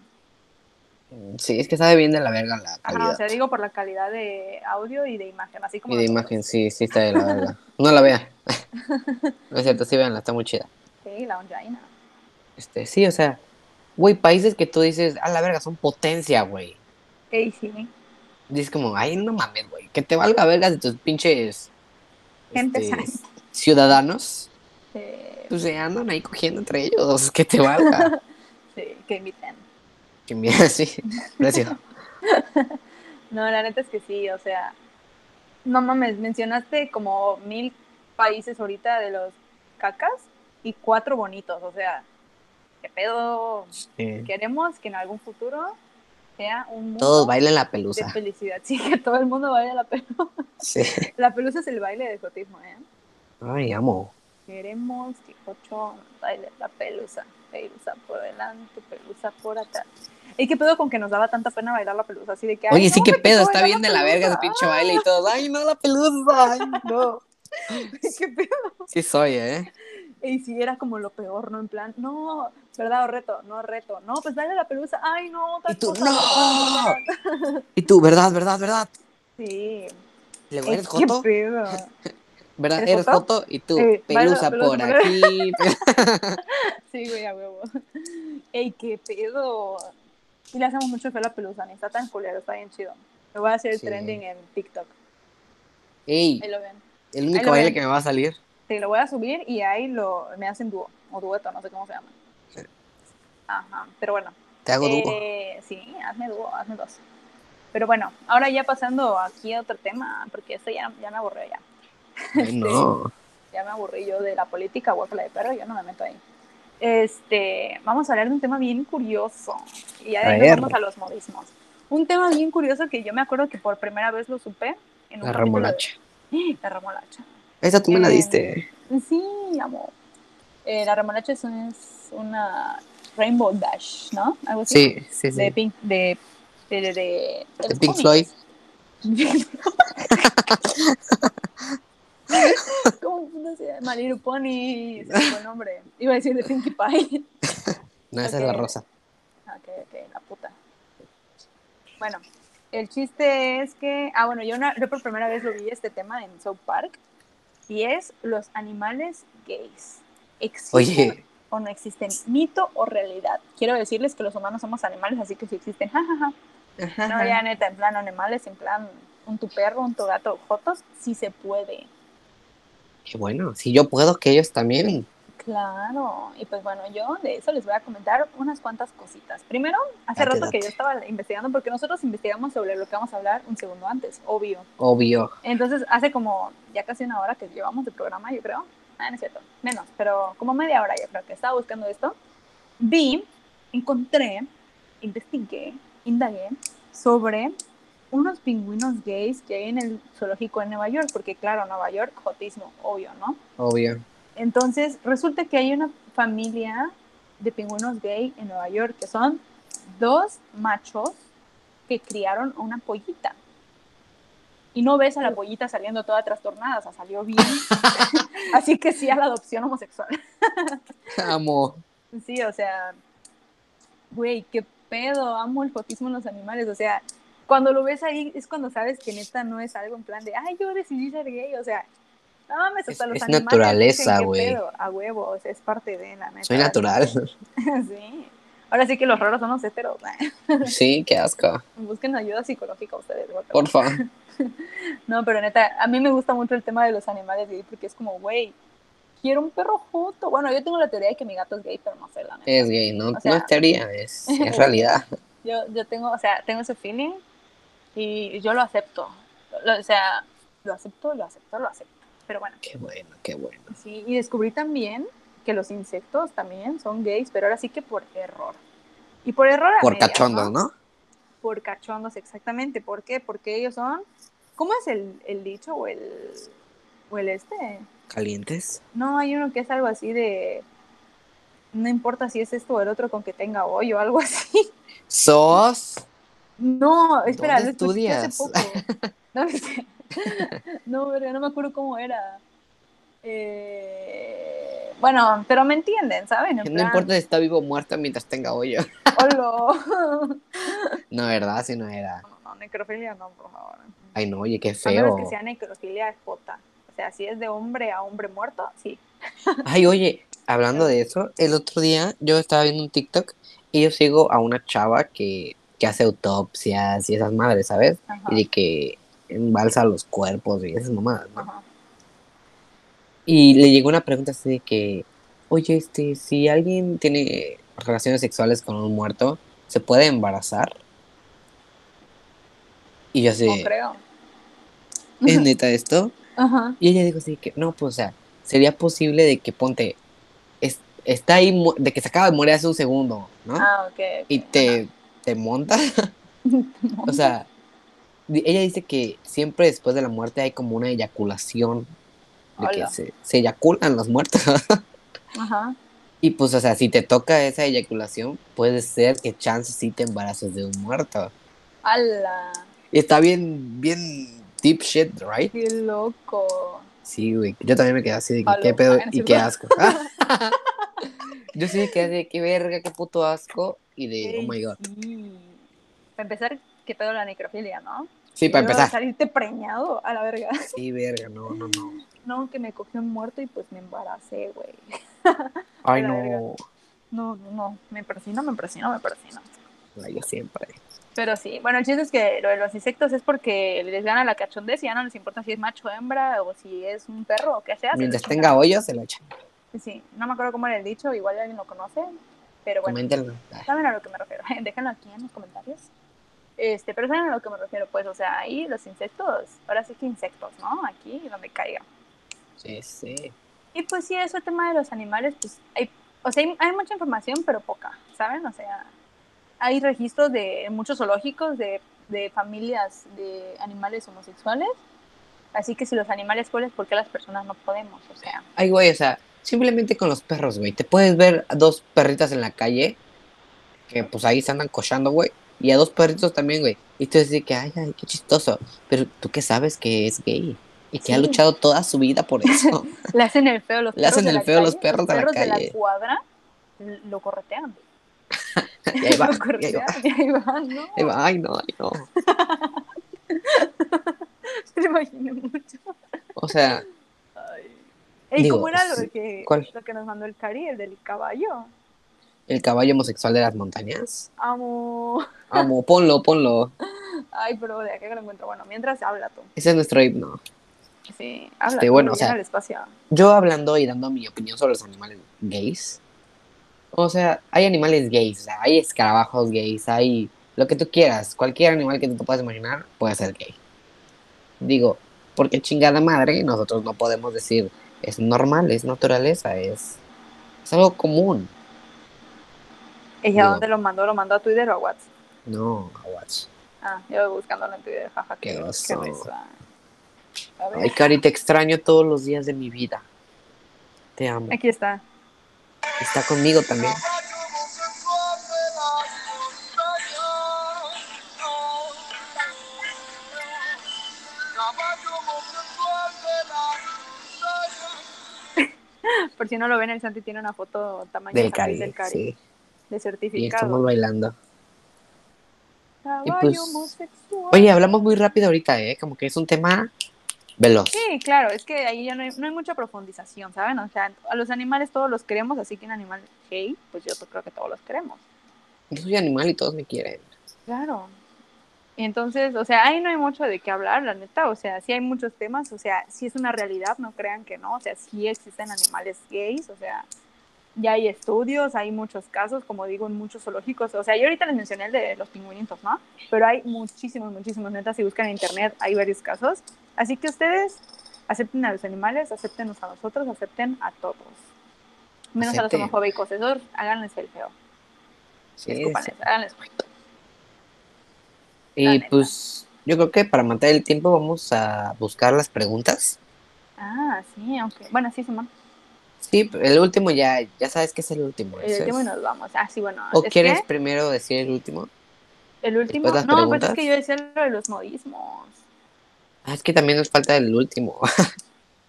Sí, es que sabe bien de la verga la Ajá, calidad. o sea, digo por la calidad de audio y de imagen, así como y de nosotros. imagen, sí, sí está de la verga. No la vea. No es cierto, sí, veanla, está muy chida. Sí, la Onjaina. Este, sí, o sea, güey, países que tú dices, a la verga, son potencia, güey. Ey, sí. Dices como, ay, no mames, güey, que te valga verga de tus pinches Gente este, ciudadanos. Eh, Pues se andan ahí cogiendo entre ellos, que te valga. sí, que inviten. que mira, sí, gracias. No, la neta es que sí, o sea, no mames, mencionaste como mil países ahorita de los cacas y cuatro bonitos, o sea, ¿qué pedo? Sí. Queremos que en algún futuro sea un mundo Todos bailan la de pelusa. felicidad. Sí, que todo el mundo baile la pelusa. Sí. La pelusa es el baile de jotismo, ¿eh? Ay, amo. Queremos que Jocho baile la pelusa. Pelusa por delante, pelusa por atrás. ¿Y qué pedo con que nos daba tanta pena bailar la pelusa? Así de que, Oye, sí, no, qué pedo, está bien de la verga ese pinche baile y todo. Ay, no, la pelusa, ay, no. ¿Qué pedo? Sí soy, ¿eh? Y sí, era como lo peor, ¿no? En plan, no, ¿verdad? O reto, no, reto. No, pues dale la pelusa. Ay, no, Y tú, cosa, ¡no! ¿verdad? Y tú, ¿verdad, verdad, verdad? Sí. Le eres ¿Qué joto, pedo? ¿verdad? ¿Eres joto y tú, Eh, pelusa por aquí. Sí, güey, a huevo. Ey, qué pedo. Y le hacemos mucho feo a la pelusa, ni está tan culero, está bien chido. Lo voy a hacer Sí. trending en TikTok. Ey, Ahí lo ven. el único baile que me va a salir. Sí, lo voy a subir y ahí lo, me hacen dúo, o dueto, no sé cómo se llama. Sí. Ajá, pero bueno. Te hago dúo. Eh, sí, hazme dúo, hazme dos. Pero bueno, ahora ya pasando aquí a otro tema, porque esto ya, ya me aburrió ya. Ay, no. Ya me aburrí yo de la política, guacala de perro, yo no me meto ahí. Este, vamos a hablar de un tema bien curioso. Y ya de vamos a los modismos. Un tema bien curioso que yo me acuerdo que por primera vez lo supe en un La capítulo de- remolacha. La remolacha. Esa tú me la Eh, diste. Sí, amor. Eh, la remolacha es, un- es una Rainbow Dash, ¿no? Algo así. Sí, sí, De sí. Pink, de, de, de, de, de De Pink. Floyd. ¿Cómo no sé? My Little Pony, ese el nombre. Iba a decir de Pinkie Pie. No, esa es la rosa. Ok, ok, la puta. Bueno, el chiste es que, ah, bueno, yo, una- yo por primera vez lo vi este tema en South Park y es los animales gays. ¿Existen Oye, o no existen? ¿Mito o realidad? Quiero decirles que los humanos somos animales, así que si existen, jajaja. No, ya neta, en plan animales, en plan un tu perro, un tu gato, jotos, sí se puede. qué bueno. Si yo puedo, que ellos también. Claro, y pues bueno, yo de eso les voy a comentar unas cuantas cositas. Primero, hace Date, rato que yo estaba investigando, porque nosotros investigamos sobre lo que vamos a hablar un segundo antes, obvio. Obvio. Entonces, hace como ya casi una hora que llevamos de programa, yo creo. Ah, no es cierto, menos, pero como media hora yo creo que estaba buscando esto. Vi, encontré, investigué, indagué sobre unos pingüinos gays que hay en el zoológico en Nueva York, porque claro, Nueva York, jotismo, obvio, ¿no? Obvio. Entonces, resulta que hay una familia de pingüinos gay en Nueva York que son dos machos que criaron una pollita. Y no ves a la pollita saliendo toda trastornada, o sea, salió bien. Así que sí a la adopción homosexual. Amo. Sí, o sea, güey, qué pedo, amo el jotismo en los animales. O sea, cuando lo ves ahí es cuando sabes que neta no es algo en plan de, ay, yo decidí ser gay. O sea, no mames, hasta Es- los es animales. naturaleza, dicen, "¿Qué güey. pedo?". A huevo, o sea, es parte de la neta. Soy natural. sí. Ahora sí que los raros son los heteros. ¿eh? Sí, qué asco. Busquen ayuda psicológica ustedes. Porfa. No, pero neta, a mí me gusta mucho el tema de los animales gay porque es como, güey, quiero un perro joto. Bueno, yo tengo la teoría de que mi gato es gay, pero no sé la neta. Es gay, no, O sea- no es teoría, es, es realidad. Yo, yo tengo, o sea, tengo ese feeling y yo lo acepto. Lo- o sea, lo acepto, lo acepto, lo acepto. Pero bueno, Qué bueno, qué bueno. sí. Y descubrí también que los insectos también son gays, pero ahora sí que por error. Y por error Por medias, cachondos, ¿no? Por cachondos, exactamente. ¿Por qué? Porque ellos son. ¿Cómo es el, el dicho o el, o el este? Calientes. No, hay uno que es algo así de. No importa si es esto o el otro con que tenga hoyo o algo así. Sos. No, espera, ¿Dónde lo escuché hace estudias? poco. No, sé. no, verga, no me acuerdo cómo era. Eh, bueno, pero me entienden, ¿saben? En No plan, importa si está vivo o muerto mientras tenga hoyo. "Holo". No, ¿verdad? Si no era. No, no, necrofilia no, por favor. Ay, no, oye, qué A menos feo. que sea necrofilia J. O sea, si es de hombre a hombre muerto, sí. Ay, oye, hablando de eso, el otro día yo estaba viendo un TikTok y yo sigo a una chava que, que hace autopsias y esas madres, ¿sabes? Ajá, Y de que embalsa los cuerpos y esas mamadas, ¿no? ajá. Y le llegó una pregunta así de que, oye, este, si alguien tiene relaciones sexuales con un muerto, ¿se puede embarazar? Y yo así, No creo. ¿es neta esto? Ajá. Y ella dijo así que, no, pues, o sea, sería posible de que ponte, es- está ahí, de que se acaba de morir hace un segundo, ¿no? Ah, ok. ok. y te, te monta. o sea, ella dice que siempre después de la muerte hay como una eyaculación, de que se, se eyaculan los muertos. Ajá. y pues, o sea, si te toca esa eyaculación, puede ser que chance sí te embaraces de un muerto. ¡Hala! Está bien, bien deep shit, right? ¡Qué loco! Sí, güey. Yo también me quedé así de que qué pedo y qué asco. Yo sí me quedé de qué verga, qué puto asco. Y de, oh my god. sí. Para empezar, ¿qué pedo la necrofilia, no? Sí, para empezar. Salirte preñado a la verga. Sí, verga, no, no, no. No, que me cogió un muerto y pues me embaracé, güey. Ay, la verga. no. No, no, no. Me persino, me persino, me persino. Ay, yo siempre. Pero sí, bueno, el chiste es que lo de los insectos es porque les gana la cachondez y ya no les importa si es macho hembra o si es un perro o qué sea. se Mientras lo tenga hoyo, se lo echan. Sí, no me acuerdo cómo era el dicho, igual alguien lo conoce, pero bueno, Coméntenlo. Saben a lo que me refiero. Déjenlo aquí en los comentarios. Este, pero saben a lo que me refiero, pues, o sea, ahí los insectos, ahora sí que insectos, ¿no? Aquí donde caiga. Sí, sí. Y pues sí, ese tema de los animales, pues hay, o sea, hay, hay mucha información, pero poca, ¿saben? O sea, hay registros de muchos zoológicos de, de familias de animales homosexuales. Así que si los animales pueden, ¿por qué las personas no podemos? O sea, Ay, güey, o sea, simplemente con los perros, güey. Te puedes ver a dos perritas en la calle que pues ahí se andan cochando, güey. Y a dos perritos también, güey. Y tú dices que, ay, ay, qué chistoso. Pero tú qué sabes que es gay. Y que ha Sí. luchado toda su vida por eso. le hacen el feo a los Le perros hacen el feo a los calle, perros de la de calle. la cuadra lo corretean. y ahí va, lo y ahí corretean va. y ahí van, ¿no? Ahí va, Ay, no, ay, no. Lo imagino mucho. O sea, Ay. Ey, Digo, ¿cómo era lo que, ¿cuál? lo que nos mandó el Cari, el del caballo? El caballo homosexual de las montañas. Amo. Amo, ponlo, ponlo. Ay, pero de acá que lo encuentro. Bueno, mientras habla tú. Ese es nuestro himno. Sí, habla Este, tú, bueno, o sea, espacio. Yo hablando y dando mi opinión sobre los animales gays. O sea, hay animales gays, o sea, hay escarabajos gays, hay lo que tú quieras. Cualquier animal que tú te puedas imaginar puede ser gay. Digo, porque chingada madre, nosotros no podemos decir es normal, es naturaleza, es, es algo común. ¿Ella digo- dónde lo mandó? ¿Lo mandó a Twitter o a WhatsApp? No, watch. Ah, yo voy buscándolo en Twitter, jaja, Qué qué, qué oso. risa. A ver, Ay, Cari, te extraño todos los días de mi vida. Te amo. aquí está. Está conmigo también. Por si no lo ven, el Santi tiene una foto tamaño Del Cari, del Cari, sí. De Y certificado. estamos bailando. Caballo pues. Oye, hablamos muy rápido ahorita, ¿eh? Como que es un tema veloz. Sí, claro, es que ahí ya no hay, no hay mucha profundización, ¿saben? O sea, a los animales todos los queremos, así que un animal gay, pues yo creo que todos los queremos. Yo soy animal y todos me quieren. Claro. Y entonces, o sea, ahí no hay mucho de qué hablar, la neta. O sea, sí hay muchos temas, o sea, sí es una realidad, no crean que no. O sea, sí existen animales gays, o sea, ya hay estudios, hay muchos casos, como digo, en muchos zoológicos. O sea, yo ahorita les mencioné el de los pingüinitos, ¿no? Pero hay muchísimos, muchísimos, neta, si buscan en internet, hay varios casos. Así que ustedes acepten a los animales, acéptenos a nosotros, acepten a todos. Menos a los homofóbicos, esos háganles el feo. Sí, Discúlpanles, sí. háganles Y pues yo creo que para matar el tiempo vamos a buscar las preguntas. Ah, sí, aunque. Bueno, sí, Simón. Sí, el último ya, ya sabes que es el último. El último y es. nos vamos. Ah, sí, bueno. ¿O es quieres que primero decir el último? el último. No, pues preguntas? es que yo decía lo de los modismos. Ah, es que también nos falta el último.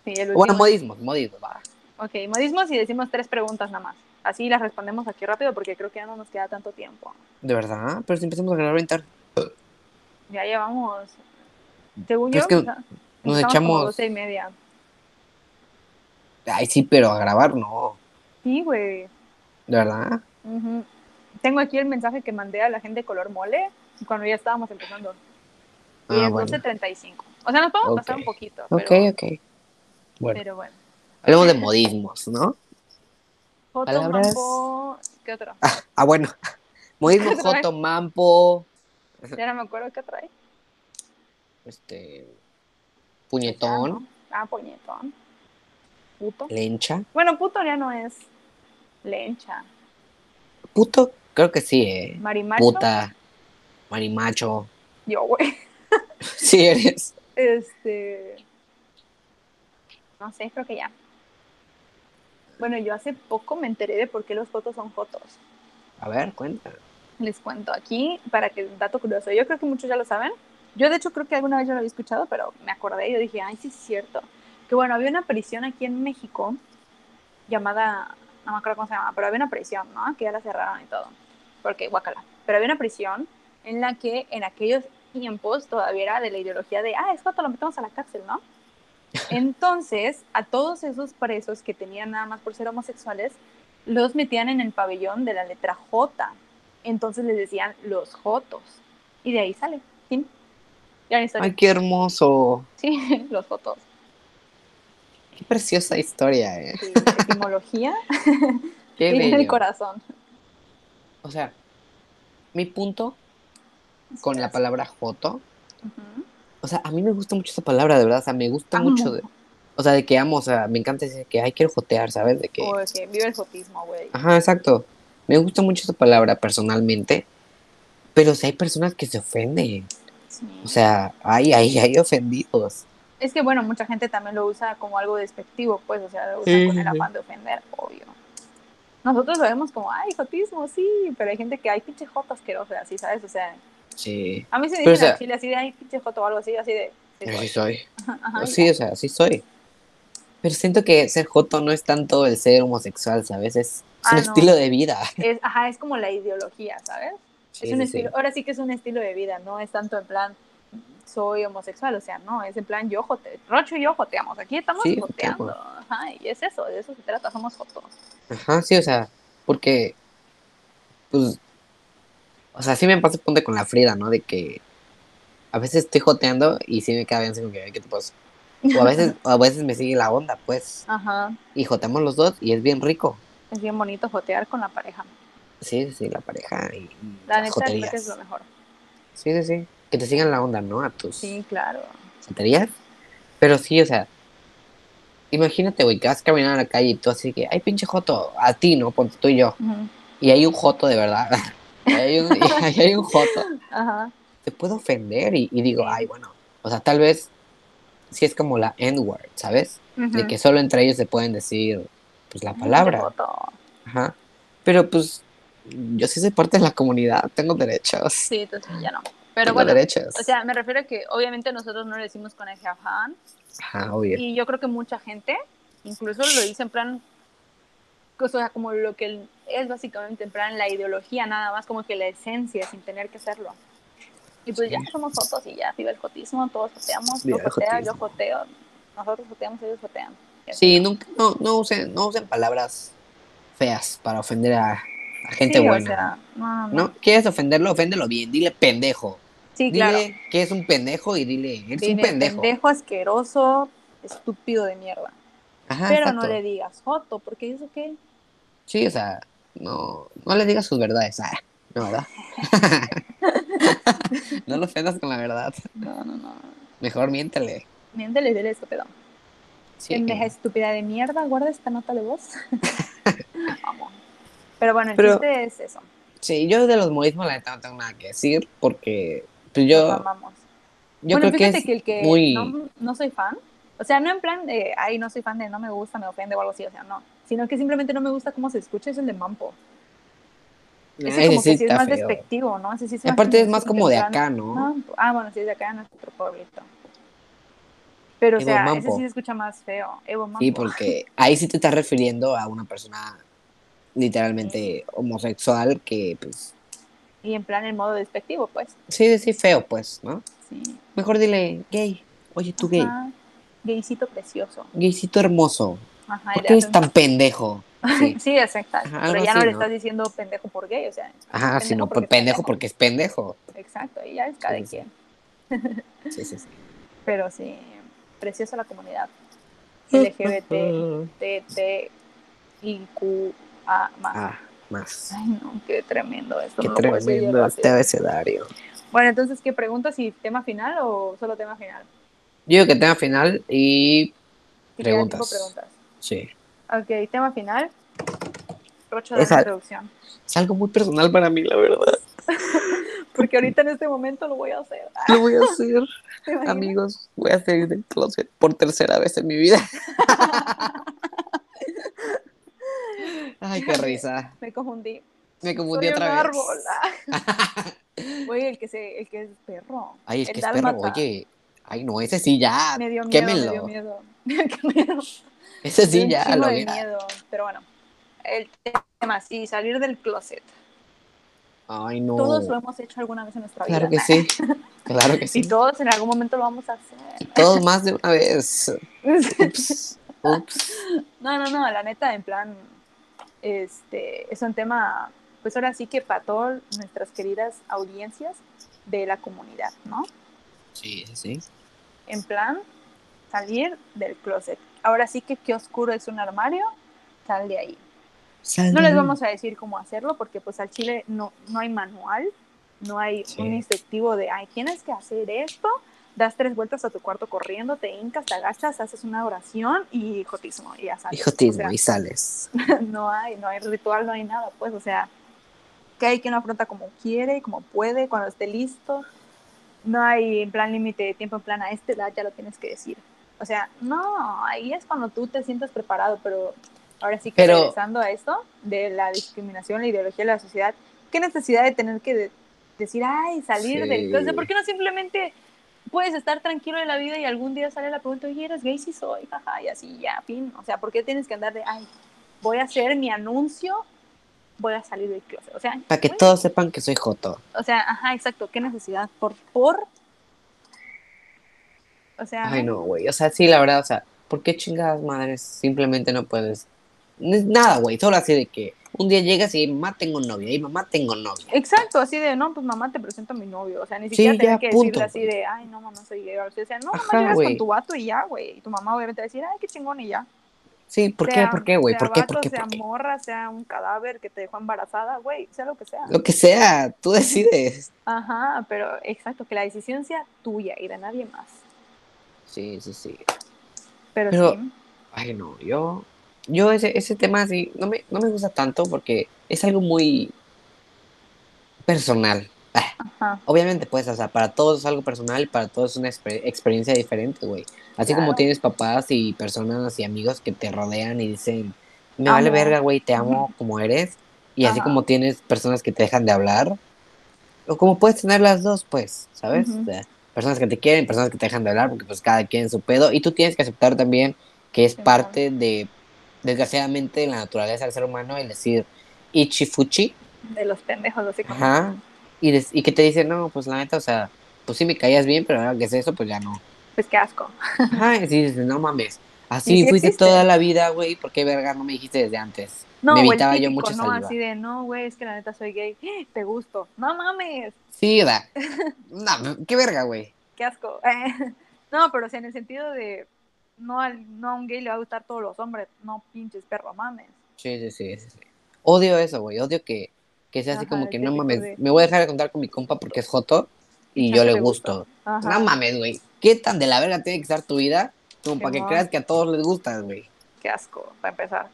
Sí, el último. bueno, modismos, modismos, va. Ok, modismos y decimos tres preguntas nada más. Así las respondemos aquí rápido porque creo que ya no nos queda tanto tiempo. De verdad, pero si empezamos a grabar bien tarde. Ya llevamos. Según Pero yo, es que empieza- nos como echamos- 12 y media. Ay, sí, pero a grabar no. Sí, güey. ¿De verdad? Tengo aquí el mensaje que mandé a la gente de color mole cuando ya estábamos empezando. Y Ah, es bueno. 12.35. O sea, nos podemos pasar un poquito. Ok, Pero, ok. Bueno, pero bueno. hablemos de modismos, ¿no? Palabras. mampo, ¿Qué otro? Ah, bueno. Modismo, joto, mampo, Ya no me acuerdo qué trae. este, puñetón. Ah, puñetón. Puto. lencha. Bueno, puto ya no es lencha. Puto, creo que sí, eh. Marimacho. Puta, marimacho. Yo, güey. Sí eres. Este. No sé, creo que ya. Bueno, yo hace poco me enteré de por qué los fotos son fotos. A ver, cuenta. Les cuento aquí para que dato curioso. Yo creo que muchos ya lo saben. Yo de hecho creo que alguna vez ya lo había escuchado, pero me acordé y yo dije, ay, sí es cierto. Que bueno, había una prisión aquí en México llamada, no me acuerdo cómo se llama, pero había una prisión, ¿no? Que ya la cerraron y todo. Porque, guacala. Pero había una prisión en la que en aquellos tiempos todavía era de la ideología de, ah, es cuando lo metemos a la cárcel, ¿no? Entonces, a todos esos presos que tenían nada más por ser homosexuales, los metían en el pabellón de la letra J. Entonces les decían los Jotos. Y de ahí sale. Fin. Ya. Ay, qué hermoso. Sí, los Jotos. Qué preciosa historia, eh. Sí, etimología Qué en el corazón. O sea, mi punto con la palabra joto, o sea, a mí me gusta mucho esa palabra, de verdad, o sea, me gusta Amo. mucho, de- o sea, de que amo, o sea, me encanta decir que, ay, quiero jotear, ¿sabes? De que, O de que vive el jotismo, güey. ajá, exacto, me gusta mucho esa palabra personalmente, pero si hay personas que se ofenden, Sí. o sea, hay, hay, hay ofendidos. Es que, bueno, mucha gente también lo usa como algo despectivo, pues, o sea, lo usan Sí, con el sí. afán de ofender, obvio. Nosotros lo vemos como, ay, jotismo, sí, pero hay gente que hay pinche joto asqueroso, así, ¿sabes? O sea, Sí, a mí se me dicen o sea- chile así de, ay, pinche joto o algo así, así de... sí, así soy. Ajá, Sí, o sea, así soy. Pero siento que ser joto no es tanto el ser homosexual, ¿sabes? Es, es Ah, un no. estilo de vida. Es, ajá, es como la ideología, ¿sabes? Sí, es un sí, estilo, sí. ahora sí que es un estilo de vida, no es tanto en plan soy homosexual, o sea, no, es en plan yo jote, Rocho y yo joteamos, aquí estamos Sí, joteando, ajá, y es eso, de eso se trata, somos jotos. Ajá, sí, o sea, porque, pues, o sea, sí me pasa el punto con la Frida, ¿no? De que a veces estoy joteando y sí me queda bien como que, "Ay, ¿qué te pasa? O a veces, o a veces me sigue la onda, pues, Ajá, y joteamos los dos y es bien rico. es bien bonito jotear con la pareja. Sí, sí, la pareja y, y La las neta creo joterías. que es lo mejor. Sí, sí, sí. Que te sigan la onda, ¿no? A tus Sí, claro. joterías. Pero sí, o sea, imagínate, güey, que vas caminando a la calle y tú así que, ay, pinche joto, a ti, ¿no? Ponte tú y yo. Y hay un joto de verdad. y, hay un, y hay un joto. Ajá. Te puedo ofender y, y digo, Sí. ay, bueno. O sea, tal vez si es como la N-word, ¿sabes? De que solo entre ellos se pueden decir, pues, la palabra. joto. Ajá. Pero, pues, yo sí soy parte de la comunidad, tengo derechos. Sí, entonces ya no. Pero tengo bueno, o sea, me refiero a que obviamente nosotros no lo decimos con ese afán, Ajá, obvio. Y yo creo que mucha gente, incluso lo dice en plan, o sea, como lo que es básicamente en plan la ideología, nada más como que la esencia, sin tener que hacerlo. Y pues Sí. ya somos fotos y ya vive el jotismo, todos joteamos, el joteas, yo joteo, nosotros joteamos, ellos jotean. Sí, nunca, no, no, usen, no usen palabras feas para ofender a, a gente Sí, o buena. sea, no, no. ¿No? ¿Quieres ofenderlo? Oféndelo bien. Dile pendejo. Sí, dile claro. que es un pendejo y dile, eres un Dile, pendejo. asqueroso, estúpido de mierda. Ajá, Pero exacto. no le digas joto, porque eso qué. Sí, o sea, no, no le digas sus verdades. Ah, no, ¿verdad? no lo ofendas con la verdad. No, no, no. Mejor miéntele. Miéntele, dile estúpido. Sí. Pendeja estúpida de mierda, guarda esta nota de voz. Vamos. Pero bueno, el Pero- chiste es eso. Sí, yo de los modismos la neta no tengo nada que decir porque pues, Nos yo, amamos. yo bueno, creo que fíjate es que el que muy... no, no soy fan, o sea, no en plan de, ay, no soy fan de no me gusta, me ofende o algo así, o sea, no. Sino que simplemente no me gusta cómo se escucha, es el de Mampo. Ese como sí que sí es más feo. despectivo, ¿no? Ese sí es aparte es más como de acá, ¿no? Ah, bueno, sí es de acá en nuestro pueblito. Pero, o sea, ese sí se escucha más feo. Evo Mampo. Sí, porque ahí sí te estás refiriendo a una persona literalmente homosexual que, pues, Y en plan en modo despectivo, pues. sí, sí, feo, pues, ¿no? Sí. Mejor dile gay. Oye, tú gay. Gaycito precioso. Gaycito hermoso. Ajá, ¿Por qué eres tan pendejo? Sí. Sí, exacto. Ajá, Pero ya no le ¿no? estás diciendo pendejo por gay, o sea. Ajá, sino porque por pendejo porque es pendejo. Exacto, y ya es cada Sí, quien. Sí, sí, sí. Pero sí, preciosa la comunidad. LGBT, TT, IQA más. Ah, más. Ay, no, qué tremendo esto. Qué no tremendo este abecedario. Bueno, entonces, ¿qué preguntas? ¿Si tema final o solo tema final? Yo digo que tema final y Preguntas. preguntas. sí. Ok, tema final. Ocho de Esa- introducción. Es algo muy personal para mí, la verdad. Porque ahorita en este momento lo voy a hacer. Lo voy a hacer, amigos. Voy a salir del closet por tercera vez en mi vida. Ay, qué risa. Me confundí. Me confundí Soy otra un vez. árbol. Oye, el que, se, el que es perro. Ay, es El que es perro, oye. Ay, no, ese sí ya. Me dio miedo, Quémenlo. me dio miedo. Qué miedo. Ese sí un ya chingo lo de miedo. Pero bueno, el tema, sí, salir del closet. Ay, no. Todos lo hemos hecho alguna vez en nuestra Claro que vida. sí. Claro que Y sí. todos en algún momento lo vamos a hacer. Todos más de una vez. Ups. Ups. No, no, no, la neta, en plan, este, es un tema, pues ahora sí que para todas nuestras queridas audiencias de la comunidad, ¿no? Sí, sí. En plan, salir del closet. Ahora sí que qué oscuro es un armario, sal de ahí. No les vamos a decir cómo hacerlo porque pues al chile no, no hay manual, no hay Sí. un instructivo de, ay, tienes que hacer esto, das tres vueltas a tu cuarto corriendo, te hincas, te agachas, haces una oración y jotismo, y ya sales. Hijotismo, O sea, y sales. no hay, no hay ritual, no hay nada, pues, o sea, que hay quien lo afronta como quiere, como puede, cuando esté listo. No hay en plan límite de tiempo, en plan a esta edad ya lo tienes que decir. O sea, no, ahí es cuando tú te sientes preparado, pero ahora sí que Pero- regresando a esto de la discriminación, la ideología de la sociedad, qué necesidad de tener que de- decir, ay, salir Sí. del closet, ¿por qué no simplemente puedes estar tranquilo en la vida y algún día sale la pregunta, oye, ¿eres gay? Sí soy, jaja, y así, ya, fin. O sea, ¿por qué tienes que andar de, ay, voy a hacer mi anuncio, voy a salir del closet? O sea, Para que todos sepan que soy Joto. o sea, ajá, exacto, ¿qué necesidad? ¿Por? por? O sea, Ay, no, güey. O sea, sí, la verdad, o sea, ¿por qué chingadas madres simplemente no puedes? Nada, güey. Solo así de que un día llegas y mamá tengo novia, y mamá tengo novia. Exacto, así de, no, pues mamá te presento a mi novio. O sea, ni Sí, siquiera ya, que punto, decirle así güey. de, ay, no, mamá, soy gay. O sea, no, mamá, Ajá, llegas güey. con tu vato y ya, güey. Y tu mamá obviamente va a decir, ay, qué chingón y ya. Sí, ¿por qué? Sea- ¿Por qué, güey? sea ¿Por qué? vato, ¿Por qué? Sea ¿Por qué? morra, sea un cadáver que te dejó embarazada, güey, sea lo que sea. Lo que sea, tú decides. Ajá, pero exacto, que la decisión sea tuya y de nadie más. Sí, sí, sí. Pero, Pero- sí, Ay, no, yo, yo ese, ese tema sí, no me, no me gusta tanto porque es algo muy personal. Ah, ajá, obviamente, pues, o sea, para todos es algo personal para todos es una exper- experiencia diferente, güey. Así como tienes papás y personas y amigos que te rodean y dicen, me Amo. vale verga, güey, te amo como eres. Y así como tienes personas que te dejan de hablar, o como puedes tener las dos, pues, ¿sabes? Ujú. O sea, personas que te quieren, personas que te dejan de hablar, porque pues cada quien su pedo. Y tú tienes que aceptar también que es parte de, desgraciadamente, de la naturaleza del ser humano el decir ichifuchi, de los pendejos, así como. Ajá. y, des- y que te dicen, no, pues la neta, o sea, pues sí me caías bien, pero ahora que es eso, pues ya no. Pues qué asco. Ajá, y sí dices, no mames. Así sí fuiste existe. toda la vida, güey, ¿por qué verga no me dijiste desde antes? No, me evitaba yo mucha ¿no? saliva. Así de, no, güey, es que la neta soy gay. Te gusto. No mames, Sí, sea, no, qué verga, güey. qué asco. no, pero o sea, en el sentido de, no, al, no a un gay le va a gustar todos los hombres. No pinches perro, mames. Sí, sí, sí, sí. Odio eso, güey. Odio que, que sea así Ajá, como que no mames. de- Me voy a dejar de contar con mi compa porque es joto y yo le gusto. No mames, güey. ¿Qué tan de la verga tiene que estar tu vida como para que creas que a todos les gustas, güey? Qué asco, para empezar.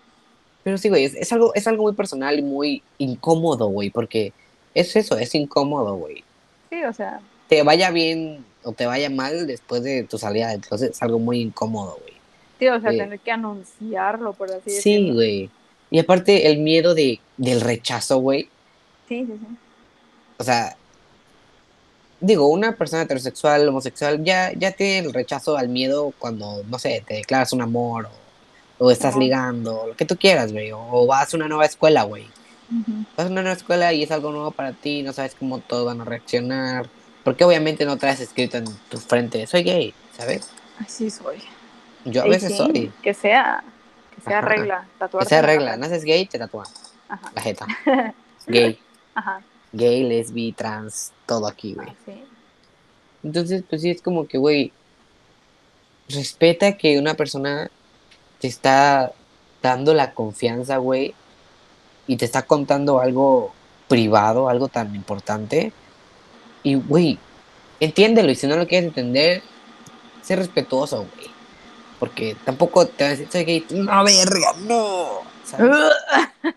Pero sí, güey, es, es algo, es algo muy personal y muy incómodo, güey, porque es eso, es incómodo, güey. Sí, o sea, Te vaya bien o te vaya mal después de tu salida del closet, es algo muy incómodo, güey. sí, o sea, Sí. tener que anunciarlo, por así Sí, decirlo. güey. Y aparte el miedo de, del rechazo, güey. Sí, sí, sí. O sea, digo, una persona heterosexual, homosexual, ya, ya tiene el rechazo al miedo cuando, no sé, te declaras un amor o, o estás ligando, lo que tú quieras, güey. O, o vas a una nueva escuela, güey. Vas a una nueva escuela y es algo nuevo para ti, no sabes cómo todos van a reaccionar. Porque obviamente no traes escrito en tu frente, soy gay, ¿sabes? Así soy. Yo a veces sí, soy. Que sea, Que sea Ajá. regla, tatuarte. Esa en la regla, naces gay, te tatúan Ajá. la jeta. Gay, Ajá. gay, lesbi, trans, todo aquí, güey. Sí. Entonces, pues sí, es como que, güey, respeta que una persona te está dando la confianza, güey, y te está contando algo privado, algo tan importante. Y, güey, entiéndelo, y si no lo quieres entender, sé respetuoso, güey. Porque tampoco te vas a decir, soy gay, no, verga, no. ¿sabes?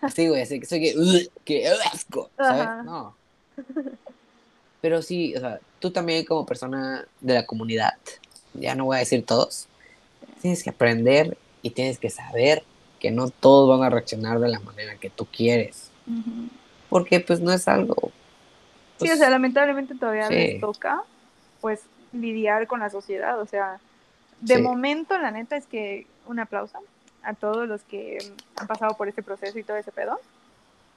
Así, güey, así que soy gay, "Ugh, qué asco, ¿sabes? Ajá. No. Pero sí, o sea, tú también como persona de la comunidad, ya no voy a decir todos, tienes que aprender y tienes que saber que no todos van a reaccionar de la manera que tú quieres. Porque pues no es algo... Sí, pues, o sea, lamentablemente todavía sí. les toca, pues, lidiar con la sociedad. O sea, de Sí. momento, la neta es que un aplauso a todos los que han pasado por este proceso y todo ese pedo.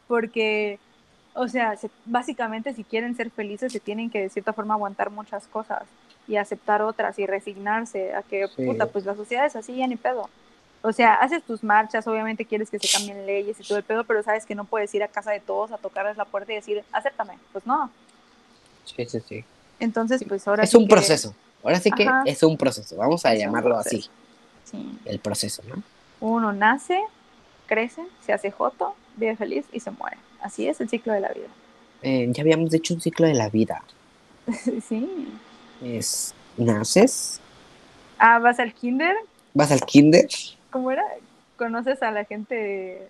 Porque, o sea, se- básicamente si quieren ser felices, se tienen que de cierta forma aguantar muchas cosas y aceptar otras y resignarse a que, Sí. puta, pues la sociedad es así, ya ni pedo. O sea, haces tus marchas, obviamente quieres que se cambien leyes y todo el pedo, pero sabes que no puedes ir a casa de todos a tocarles la puerta y decir, acéptame. Pues no. Sí, sí, sí. Entonces, pues ahora Es sí un que- proceso. Ahora sí que Ajá. es un proceso. Vamos a Es llamarlo así. Sí. El proceso, ¿no? Uno nace, crece, se hace joto, vive feliz y se muere. Así es el ciclo de la vida. Eh, ya habíamos dicho un ciclo de la vida. sí. Es, naces, Ah, vas al kinder, vas al kinder, ¿cómo era? Conoces a la gente,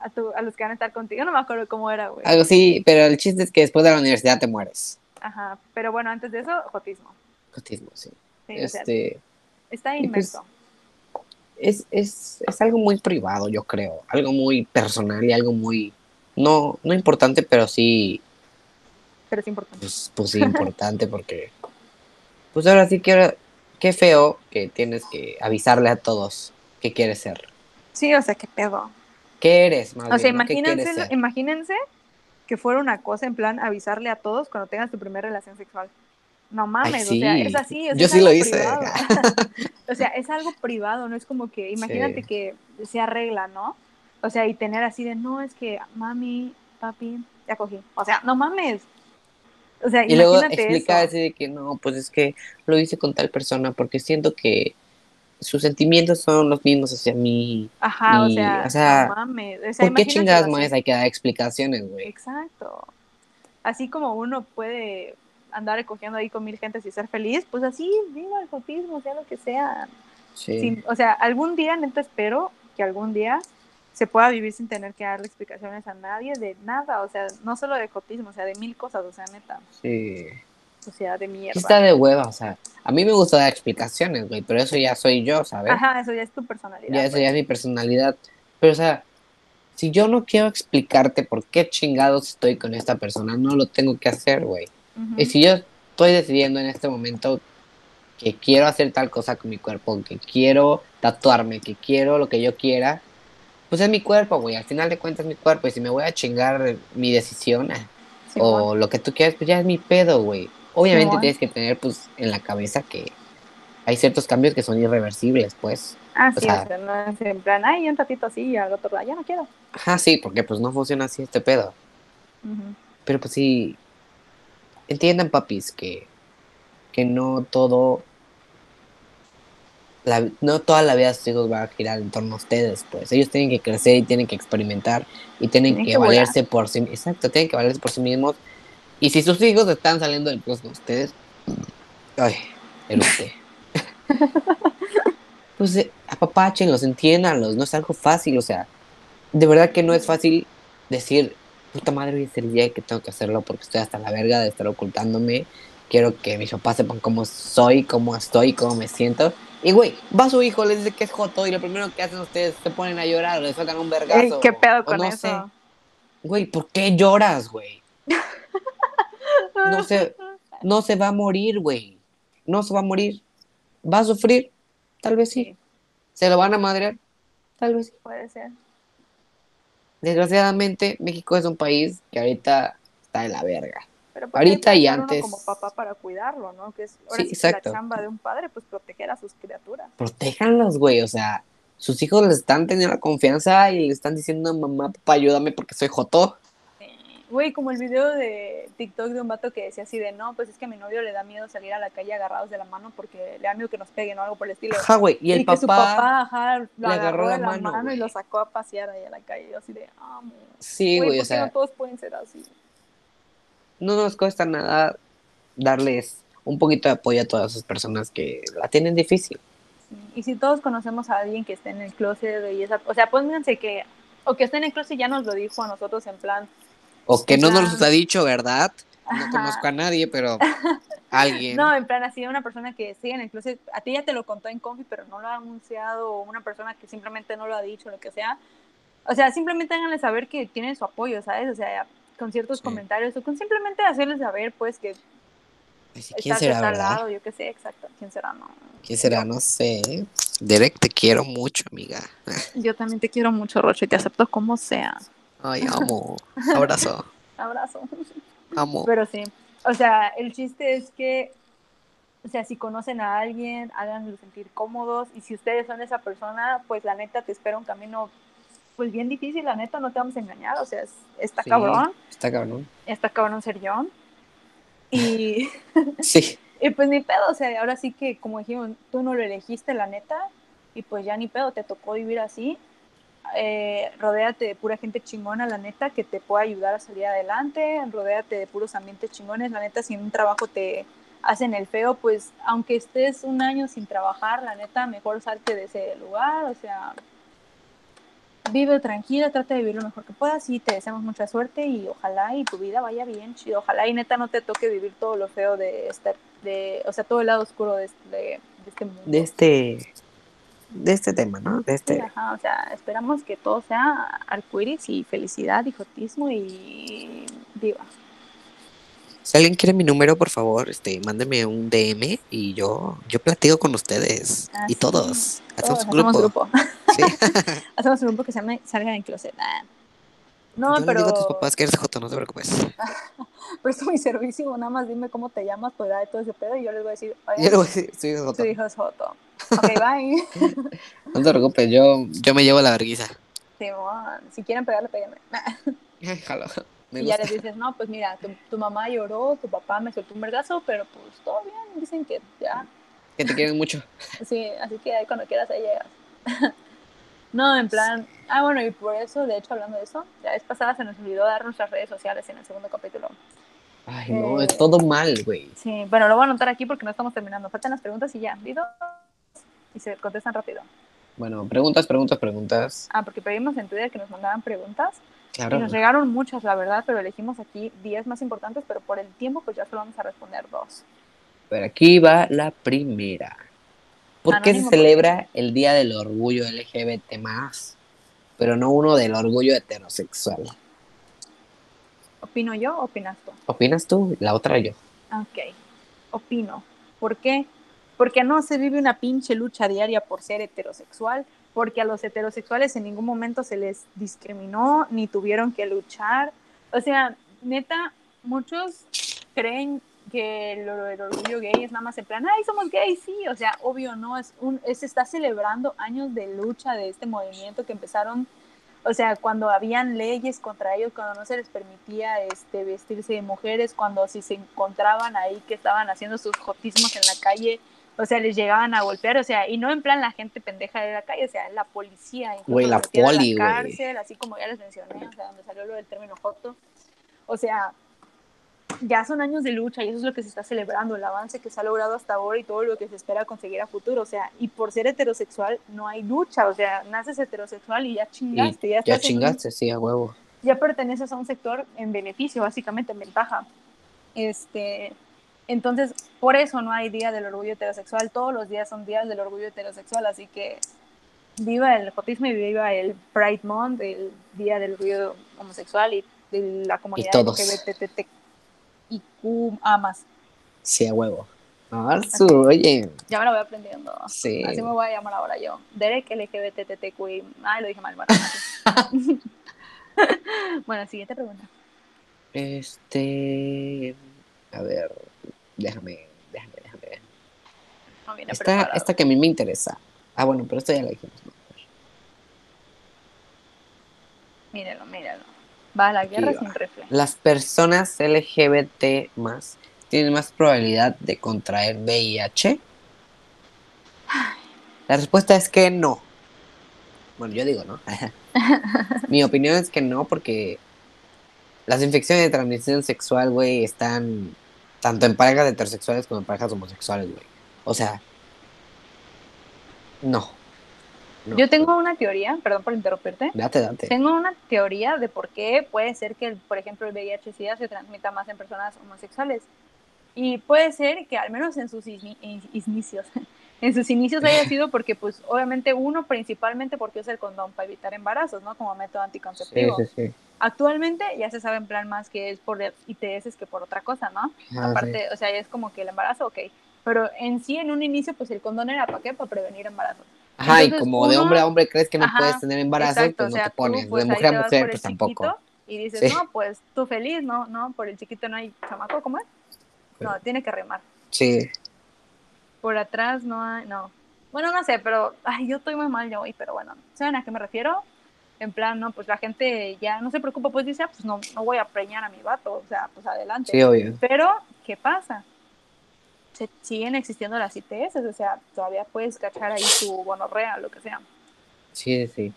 a, tu, a los que van a estar contigo. No me acuerdo cómo era, güey. algo así, pero el chiste es que después de la universidad te mueres. Ajá. Pero bueno, antes de eso, jotismo. Autismo, sí. Sí, o sea, Este, está pues, inmerso. es, es, es algo muy privado, yo creo. Algo muy personal y algo muy, no, no importante, pero sí, pero es importante. pues, pues sí importante porque, pues ahora sí que, qué feo que tienes que avisarle a todos qué quieres ser. Sí, o sea, qué pedo. ¿Qué eres, más O sea, bien, imagínense, imagínense que fuera una cosa en plan avisarle a todos cuando tengas tu primera relación sexual. No mames, sí. o sea, es así. sea, Yo es sí lo algo hice. privado. o sea, es algo privado, no es como que, imagínate Sí. que se arregla, ¿no? O sea, y tener así de, no, es que mami, papi, ya cogí. O sea, no mames. O sea, Y luego explica eso. así de que no, pues es que lo hice con tal persona porque siento que sus sentimientos son los mismos hacia mí. Ajá, o sea, o sea, no mames. O sea, ¿Por qué chingadas hay que dar explicaciones, güey? Exacto. Así como uno puede andar cogiendo ahí con mil gentes y ser feliz, pues así, viva el jotismo, sea lo que sea. Sí. Sin- o sea, algún día, neta, espero que algún día se pueda vivir sin tener que darle explicaciones a nadie de nada, o sea, no solo de jotismo, o sea, de mil cosas, o sea, neta, sí. Sea, de mierda. Está de hueva, o sea, a mí me gusta dar explicaciones, güey, pero eso ya soy yo, ¿sabes? Ajá, eso ya es tu personalidad. ya eso ya es mi personalidad. Pero, o sea, si yo no quiero explicarte por qué chingados estoy con esta persona, no lo tengo que hacer, güey. Y si yo estoy decidiendo en este momento que quiero hacer tal cosa con mi cuerpo, que quiero tatuarme, que quiero lo que yo quiera, pues es mi cuerpo, güey. Al final de cuentas es mi cuerpo. Y si me voy a chingar mi decisión ah, o lo que tú quieras, pues ya es mi pedo, güey. Obviamente tienes que tener pues en la cabeza que hay ciertos cambios que son irreversibles, pues. Ah, o sí, sea- o sea, no es en plan, ay, un ratito así y al otro, "Ah, ya no quiero. Ajá, sí, porque pues no funciona así este pedo. Pero pues sí, entiendan, papis, que, que no todo, la- no toda la vida de sus hijos va a girar en torno a ustedes, pues. Ellos tienen que crecer y tienen que experimentar y tienen, Tienen que, que valerse por sí Exacto, tienen que valerse por sí mismos. Y si sus hijos están saliendo del closet con ustedes, ay, eructé. pues eh, apapáchenlos, entiéndanlos, no es algo fácil, o sea, de verdad que no es fácil decir, puta madre, hoy es el día que tengo que hacerlo porque estoy hasta la verga de estar ocultándome. Quiero que mis papás sepan cómo soy, cómo estoy, cómo me siento. Y güey, va su hijo, les dice que es joto y lo primero que hacen ustedes se ponen a llorar o les sacan un vergazo. Ey, ¿Qué pedo o con no eso? sé. Güey, ¿por qué lloras, güey? No se, no se va a morir, güey. No se va a morir. ¿Va a sufrir? Tal vez sí. Sí, ¿Se lo van a madrear? Tal vez sí. puede ser. Desgraciadamente, México es un país que ahorita está de la verga. Pero pues Ahorita y uno antes. como papá para cuidarlo, ¿no? Que es ahora Sí, sí que exacto. la chamba de un padre, pues proteger a sus criaturas. Protéjanlos, güey. O sea, sus hijos les están teniendo la confianza y le están diciendo, mamá, papá, ayúdame porque soy joto. Güey, como el video de TikTok de un vato que decía así de, no, pues es que a mi novio le da miedo salir a la calle agarrados de la mano porque le da miedo que nos peguen o algo por el estilo. Ajá, güey, y el que papá, su papá ajá, lo le agarró agarró de la mano, mano, y lo sacó a pasear ahí a la calle. Yo así de, amo. sí, Güey, güey, ¿por o sea, no todos pueden ser así? no nos cuesta nada darles un poquito de apoyo a todas esas personas que la tienen difícil. Sí, Y si todos conocemos a alguien que esté en el closet y esa, o sea, pónganse que, o que esté en el closet ya nos lo dijo a nosotros en plan, O que no nos lo ha dicho, ¿verdad? No conozco a nadie, pero alguien. no, en plan así, una persona que el closet, a ti ya te lo contó en confi, pero no lo ha anunciado, o una persona que simplemente no lo ha dicho, lo que sea. O sea, simplemente háganle saber que tienen su apoyo, ¿sabes? O sea, con ciertos Sí. comentarios, o con simplemente hacerles saber, pues, que sí, ¿Quién será, verdad? lado, yo qué sé, exacto, quién será, no. ¿Quién será? No sé. Derek, te quiero mucho, amiga. Yo también te quiero mucho, Roche, y te acepto como sea. Ay, amo. Abrazo. Abrazo. Amo. Pero sí, o sea, el chiste es que, o sea, si conocen a alguien, háganlo sentir cómodos y si ustedes son esa persona, pues la neta te espera un camino, pues bien difícil, la neta, no te vamos a engañar, o sea, es- está Sí. cabrón, Está cabrón. está cabrón ser yo. Y, Sí. y pues ni pedo, o sea, ahora sí que, como dijimos, tú no lo elegiste, la neta, y pues ya ni pedo, te tocó vivir así. Eh, rodéate de pura gente chingona, la neta, que te pueda ayudar a salir adelante, rodéate de puros ambientes chingones, la neta, si en un trabajo te hacen el feo, pues aunque estés un año sin trabajar, la neta, mejor salte de ese lugar, o sea, vive tranquila, trata de vivir lo mejor que puedas y te deseamos mucha suerte y ojalá y tu vida vaya bien, chido, ojalá y neta no te toque vivir todo lo feo de estar, de, o sea, todo el lado oscuro de este mundo. De este. De este tema, ¿no? De Sí, este. ajá, o sea, esperamos que todo sea arcoíris y felicidad y jotismo y diva. Si alguien quiere mi número, por favor, este, mándeme un DM y yo, yo platico con ustedes. Ah, y sí. todos. Hacemos Todos un grupo. Hacemos grupo. Sí. hacemos un grupo que se llame Salgan en Closet. No, yo pero le digo a tus papás que eres joto, no te preocupes. presto mi servicio, nada más dime cómo te llamas, pues de todo ese pedo y yo les voy a decir, Yo le voy a decir, soy joto. tu hijo es Joto. Ok, bye. No te preocupes, yo, yo me llevo la verguiza. Simón, si quieren pegarle, péguenme. Jalo. Me y ya les dices, no, pues mira, tu, tu mamá lloró, tu papá me soltó un vergazo, pero pues todo bien, dicen que ya, Que te quieren mucho. Sí, así que ahí cuando quieras ahí llegas. No, en plan, ah, bueno, y por eso, de hecho, hablando de eso, la vez pasada se nos olvidó dar nuestras redes sociales en el segundo capítulo. Ay, no, Eh. es todo mal, güey. Sí, bueno, lo voy a anotar aquí porque no estamos terminando. Faltan las preguntas y ya, ¿vido? Y se contestan rápido. Bueno, preguntas, preguntas, preguntas. Ah, porque pedimos en Twitter que nos mandaran preguntas Claro. y nos llegaron muchas, la verdad, pero elegimos aquí 10 más importantes, pero por el tiempo, pues ya solo vamos a responder dos. Pero aquí va la primera. ¿Por qué se Anónimo, celebra el Día del Orgullo LGBT pero no uno del orgullo heterosexual? ¿Opino yo o opinas tú? ¿Opinas tú? La otra yo. Ok, opino. ¿Por qué? Porque no se vive una pinche lucha diaria por ser heterosexual, porque a los heterosexuales en ningún momento se les discriminó ni tuvieron que luchar. O sea, neta, muchos creen que el, el orgullo gay es nada más en plan, ay, somos gays, sí, o sea, obvio no, es un, es- se está celebrando años de lucha de este movimiento que empezaron, o sea, cuando habían leyes contra ellos, cuando no se les permitía este, vestirse de mujeres, cuando si se encontraban ahí que estaban haciendo sus jotismos en la calle, o sea, les llegaban a golpear, o sea, y no en plan la gente pendeja de la calle, o sea, la policía, Güey, la poli, la cárcel, así como ya les mencioné, o sea, donde salió lo del término joto, o sea, ya son años de lucha y eso es lo que se está celebrando, el avance que se ha logrado hasta ahora y todo lo que se espera conseguir a futuro, o sea, y por ser heterosexual no hay lucha, o sea, naces heterosexual y ya Y chingaste, ya, ya un- chingaste, sí, a huevo. ya perteneces a un sector en beneficio, básicamente en ventaja. Este, entonces, por eso no hay día del orgullo heterosexual, todos los días son días del orgullo heterosexual, así que viva el jotismo y viva el Pride Month, el día del orgullo homosexual y de la comunidad y Q A más. Sí, a huevo. Oye. Ya me lo voy aprendiendo. Sí. Así me voy a llamar ahora yo. Derek LGBTTQI. Ay, lo dije mal, bueno, siguiente pregunta. Este. A ver, déjame, déjame, déjame. ver. Esta, esta, que a mí me interesa. Ah, bueno, pero esto ya lo dijimos. Míralo, míralo. Va a la guerra sin rifle. Las personas LGBT más tienen más probabilidad de contraer VIH. La respuesta es que no. Bueno, yo digo no. Mi opinión es que no, porque las infecciones de transmisión sexual, güey, están tanto en parejas heterosexuales como en parejas homosexuales, güey. O sea, no. No. Yo tengo una teoría, perdón por interrumpirte. Date, date. Tengo una teoría de por qué puede ser que, por ejemplo, el VIH-Sida se transmita más en personas homosexuales. Y puede ser que al menos en sus ini- in- inicios, en sus inicios haya sido porque, pues, obviamente uno principalmente porque usa el condón para evitar embarazos, ¿no? Como método Sí, anticonceptivo. sí, sí. Actualmente ya se sabe en plan más que es por ITS que por otra cosa, ¿no? Ah, Aparte, o sea, ya es como que el embarazo, ok. Pero en sí, en un inicio, pues el condón era para qué? Para prevenir embarazos. Ajá, y Entonces, como de uno- hombre a hombre crees que no Ajá, puedes tener embarazo, Exacto, pues o no sea, te pones. tú, pues, de mujer a mujer, pues tampoco. chiquito Y dices, Sí. no, pues tú feliz, no, no, por el chiquito no hay chamaco, ¿cómo es? No, tiene que remar. Sí. Por atrás no hay, no. Bueno, no sé, pero, ay, yo estoy muy mal yo hoy, pero bueno, ¿saben a qué me refiero? En plan, no, pues la gente ya no se preocupa, pues dice, ah, pues no, no voy a preñar a mi vato, o sea, pues adelante. Sí, obvio. Pero, ¿qué pasa? Se siguen existiendo las ITS, o sea, todavía puedes cachar ahí tu gonorrea, lo que sea. Sí, sí.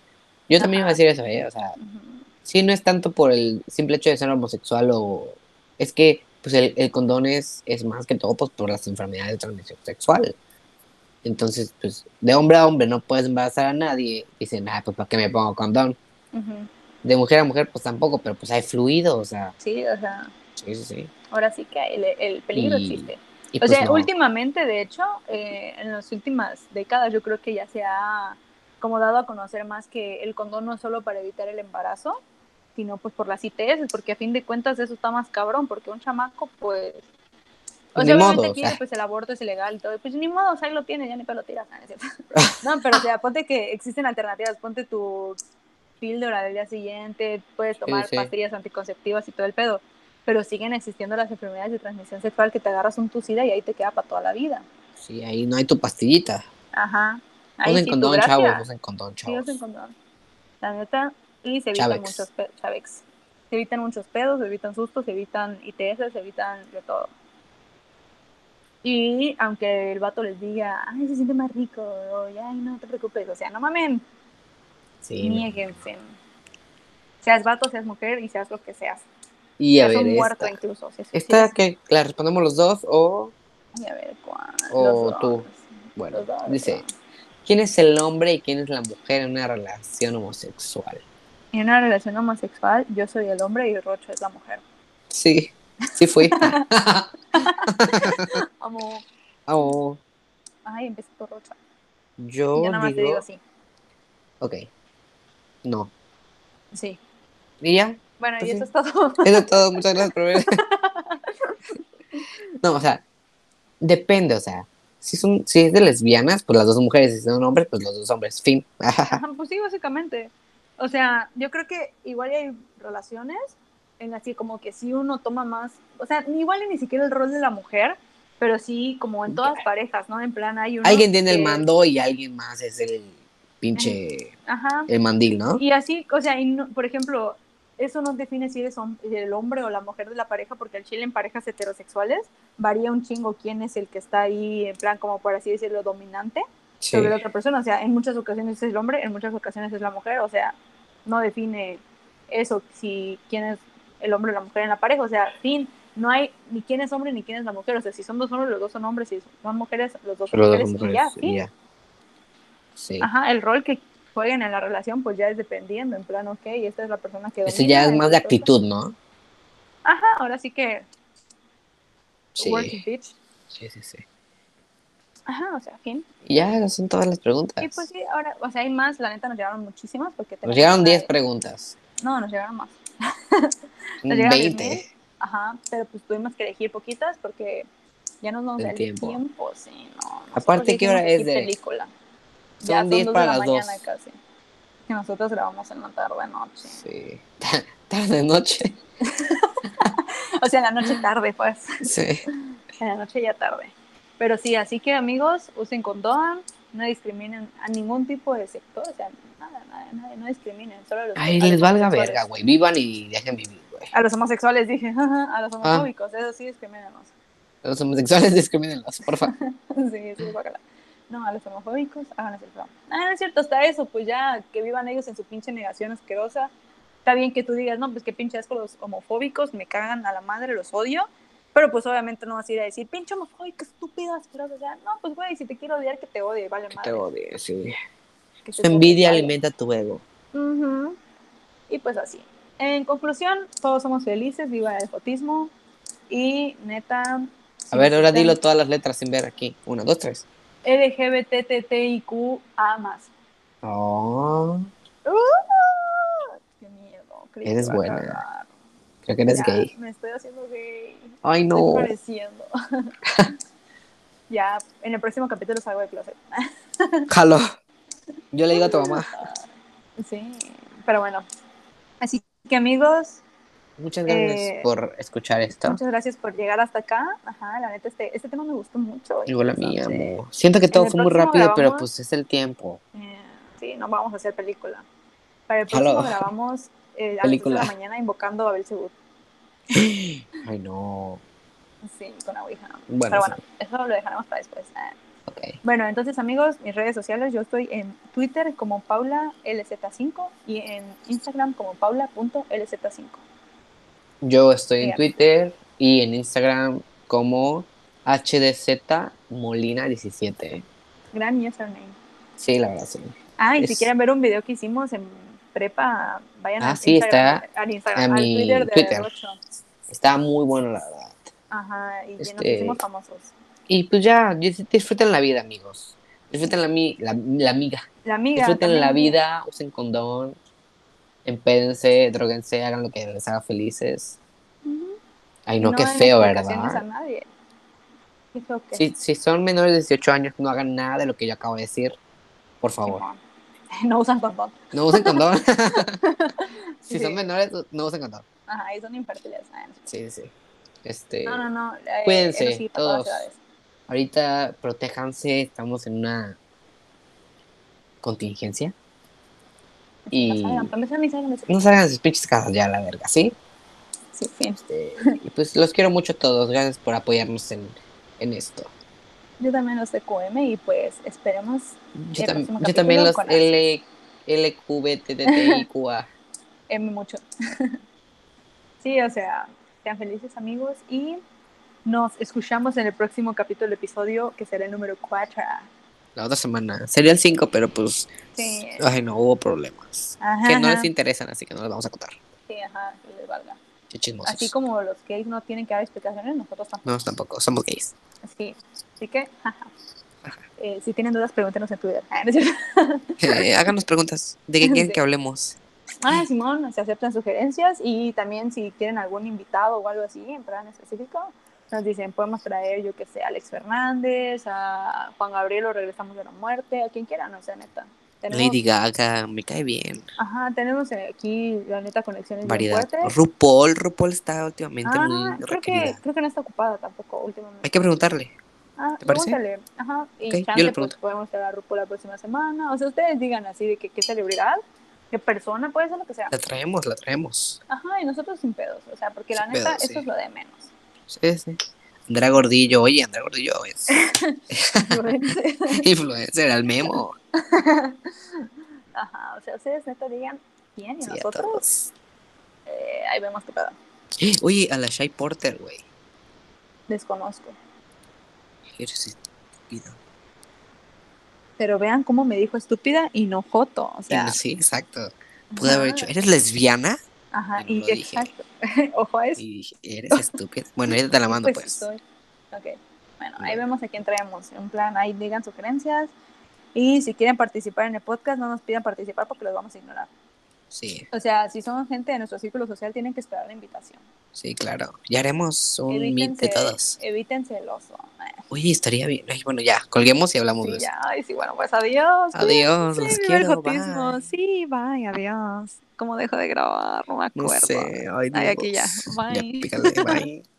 Yo también iba a decir eso, ¿eh? O sea, Ujú. sí, no es tanto por el simple hecho de ser homosexual o... Es que, pues, el, el condón es, es más que todo, pues, por las enfermedades de transmisión sexual. Entonces, pues, de hombre a hombre no puedes embarazar a nadie. Dicen, ah, pues, ¿para qué me pongo condón? De mujer a mujer, pues, tampoco, pero, pues, hay fluido, o sea... Sí, o sea, Sí, sí, sí. ahora sí que el, el peligro Y- existe. Y, O pues, sea, no. últimamente, de hecho, eh, en las últimas décadas, yo creo que ya se ha como dado a conocer más que el condón no es solo para evitar el embarazo, sino pues por las ITS, porque a fin de cuentas eso está más cabrón, porque un chamaco, pues... O Ni sea, obviamente modo, o aquí sea. pues el aborto es ilegal y todo, pues ni modo, o sea, ahí lo tiene, ya ni te lo tiras. No, pero o sea, ponte que existen alternativas, ponte tu píldora del día siguiente, puedes tomar sí. pastillas anticonceptivas y todo el pedo, pero siguen existiendo las enfermedades de transmisión sexual que te agarras un tucida y ahí te queda para toda la vida. Sí, ahí no hay tu pastillita. Ajá. Ahí Usen sí, condón, chavos, usen condón, Sí, chavos. usen condón. La neta, y se evitan Chavex. muchos pe- chavex. Se evitan muchos pedos, se evitan sustos, se evitan ITS, se evitan de todo. Y aunque el vato les diga, ay, se siente más rico, o ay, no te preocupes, o sea, no mamen, Sí, no. nieguense. Seas vato, seas mujer y seas lo que seas. Y a ver, esta. incluso. Si ¿Esta que la respondemos los dos o...? Y a ver, ¿cuál? O Los tú. dos. Bueno, Los dos, dice, dos. ¿quién es el hombre y quién es la mujer en una relación homosexual? En una relación homosexual, yo soy el hombre y Rocho es la mujer. Sí, sí fui. Amo. oh, Ay, empecé por Rocho. yo Yo nada más te digo... digo sí. Ok. No. Sí. ¿Y ya? Bueno, y eso es todo. Eso es todo. Muchas gracias por ver. no, o sea, depende, o sea, si, son, si es de lesbianas, pues las dos mujeres, si son hombres, pues los dos hombres. Fin. Ajá, pues sí, básicamente. O sea, yo creo que igual hay relaciones en las que como que si uno toma más, o sea, igual ni siquiera el rol de la mujer, pero sí como en todas parejas, ¿no? En plan hay uno alguien tiene el mando y alguien más es el pinche, Ajá. el mandil, ¿no? Y así, o sea, y no- por ejemplo, eso no define si eres el hombre o la mujer de la pareja, porque el chile en parejas heterosexuales varía un chingo quién es el que está ahí, en plan, como por así decirlo, dominante Sí. sobre la otra persona. O sea, en muchas ocasiones es el hombre, en muchas ocasiones es la mujer. O sea, no define eso, si quién es el hombre o la mujer en la pareja. O sea, fin, no hay ni quién es hombre ni quién es la mujer. O sea, si son dos hombres, los dos son hombres. Si son mujeres, los dos son Los dos mujeres. y ya, ya. Sí. Ajá, el rol que jueguen en la relación, pues ya es dependiendo. En plan, ok, esta es la persona que Eso domina, ya es más de actitud, ¿no? Ajá, ahora sí que. Sí. Bitch. Sí, sí, sí. Ajá, o sea, fin. Ya, son todas las preguntas. Y pues sí, ahora, o sea, hay más, la neta nos llegaron muchísimas porque Nos llegaron una- 10 preguntas. No, nos llegaron más. Nos llegaron 20. 10,000. Ajá, pero pues tuvimos que elegir poquitas porque ya no nos El da el tiempo. tiempo. sí, no. Aparte, ¿qué hora es de- película. Son Ya 10 dos para las mañana 2. casi. Que nosotros grabamos en la tarde, noche. Sí. Tarde noche. O sea, en la noche tarde, pues. Sí. En la noche ya tarde. Pero sí, así que amigos, usen condón, no discriminen a ningún tipo de sector, o sea, nada, nada, nada, no discriminen. Solo los, Ay, a les valga verga, güey. Vivan y dejen vivir, güey. A los homosexuales dije, a Ah. los homofóbicos, eso sí discriminamos. Los homosexuales discrimínenlos, por favor. sí, sí, guácala. No, a los homofóbicos, hagan ese feo. Ah, no es cierto, hasta eso, pues ya que vivan ellos en su pinche negación asquerosa. Está bien que tú digas, no, pues que pinche asco los homofóbicos, me cagan a la madre, los odio. Pero pues obviamente no vas a ir a decir, pinche homofóbico, estúpido, asqueroso. O sea, no, pues güey, si te quiero odiar, que te odie, vale madre. Te odio, sí. Que Su envidia odie, alimenta tu ego. Y pues así. En conclusión, todos somos felices, viva el fotismo. Y neta. A ver, ahora dilo todas las letras sin ver aquí. Una, dos, tres. LGBTTIQA más. Oh, ¡Uh! ¡Qué miedo! creí que Eres a buena. creo que eres Ya, gay. Me estoy haciendo gay. Ay, Estoy no. floreciendo. ya, en el próximo capítulo salgo de closet. Jalo. Yo le digo a tu mamá. Sí, pero bueno. Así que amigos, Muchas gracias Eh, por escuchar esto. muchas gracias por llegar hasta acá. Ajá, la neta, este, este tema me gustó mucho. Igual a mí, Entonces, amo. Siento que todo fue muy rápido, pero pues es el tiempo. Eh, sí, no vamos a hacer película. Para el próximo grabamos eh, a las 10 de la mañana invocando a Belzebub. Ay, no. Sí, con la Ouija. Bueno, Pero sí. bueno, eso lo dejaremos para después. Ah. Ok. Bueno, entonces amigos, mis redes sociales, yo estoy en Twitter como PaulaLZ5 y en Instagram como paula.lz5. Yo estoy en. Twitter y en Instagram como HDZ Molina17. Gran username. Sí, la verdad, sí. Ah, y si quieren ver un video que hicimos en prepa, vayan Ah, al sí, Instagram, está al, Instagram, a al mi Twitter de Twitter. Está muy bueno, la verdad. Ajá, y ya nos Este- hicimos famosos. Y pues ya, dis- disfruten la vida, amigos. Disfruten la, mi- la, la amiga. La amiga. Disfruten también. la vida, usen condón, empédense, droguense, hagan lo que les haga felices. Ujú. Ay, no, qué feo, ¿verdad? a nadie. Si, si son menores de 18 años, no hagan nada de lo que yo acabo de decir. Por favor. No usan condón. No usen condón. si Sí. son menores, no usen condón. Ajá, y son infertiles. Ah. Sí, sí. Este, No, no, no. eh, cuídense, sí, todos. ahorita protéjanse, estamos en una contingencia. Y No salgan, no de sus pinches casas ya, la verga, ¿sí? Sí, sí. Este, y pues los quiero mucho a todos. Gracias por apoyarnos en, en esto. Yo también los de QM y pues esperemos Yo, El tam- yo también los L, LQBTTIQA. M mucho. sí, o sea, sean felices amigos y nos escuchamos en el próximo capítulo, episodio que será el número 4. La otra semana. Sería el 5, pero pues. Sí. Ay, no, hubo problemas. Ajá, que no ajá. les interesan, así que no les vamos a contar. Sí, ajá, que les valga. Chismosos. Así como los gays no tienen que dar explicaciones, nosotros tampoco. No, tampoco, somos gays. Sí. Así que, jaja. Eh, si tienen dudas, pregúntenos en Twitter. Ah. Eh, háganos preguntas. ¿De qué quieren Sí. que hablemos? Ah, Simón, se aceptan sugerencias y también si quieren algún invitado o algo así, en plan específico, nos dicen, podemos traer, yo que sé, a Alex Fernández, a Juan Gabriel o Regresamos de la Muerte, a quien quiera, no sé, neta. Tenemos, Lady Gaga, me cae bien. Ajá, tenemos eh, aquí, la neta, conexiones Variedad. RuPaul, RuPaul está últimamente Ah, muy creo que, creo que no está ocupada tampoco últimamente. Hay que preguntarle. Ah, ¿Te parece? pregúntale. Ajá, y Ok, yo chance, le pues, podemos traer a RuPaul la próxima semana. O sea, ustedes digan así de que qué celebridad, qué persona, puede ser lo que sea. La traemos, la traemos. Ajá, y nosotros sin pedos, o sea, porque la neta, pedos, eso sí. es lo de menos. Sí, sí. Andrea Gordillo, oye, Andrea Gordillo es influencer, al memo. Ajá, o sea, ustedes neta digan quién y Sí, nosotros, eh, ahí vemos qué pedo. Oye, a la Shy Porter, güey. Desconozco. Eres estúpido. Pero vean cómo me dijo estúpida y no joto, o sea. sí, exacto. Pude haber dicho, ¿eres lesbiana? Ajá, y y lo dije. exacto. Ojo a eso. Y dije, ¿eres estúpida? Bueno, ahorita te la mando, pues. soy. Ok, bueno, ahí vemos a quién traemos. En plan, ahí digan sugerencias. Y si quieren participar en el podcast, no nos pidan participar porque los vamos a ignorar. Sí, O sea, si son gente de nuestro círculo social, tienen que esperar la invitación. sí, claro. Ya haremos un meet de todos. Evítense el oso. Oye, estaría bien. Ay, bueno, ya, colguemos y hablamos Sí, de eso. ya, ay, sí, bueno, pues adiós. Adiós, Sí, los quiero. Bye. Sí, bye, adiós. ¿Cómo dejo de grabar? No me No acuerdo. sé. Ay, Ay, aquí ya. Bye. Ya, pícale, bye.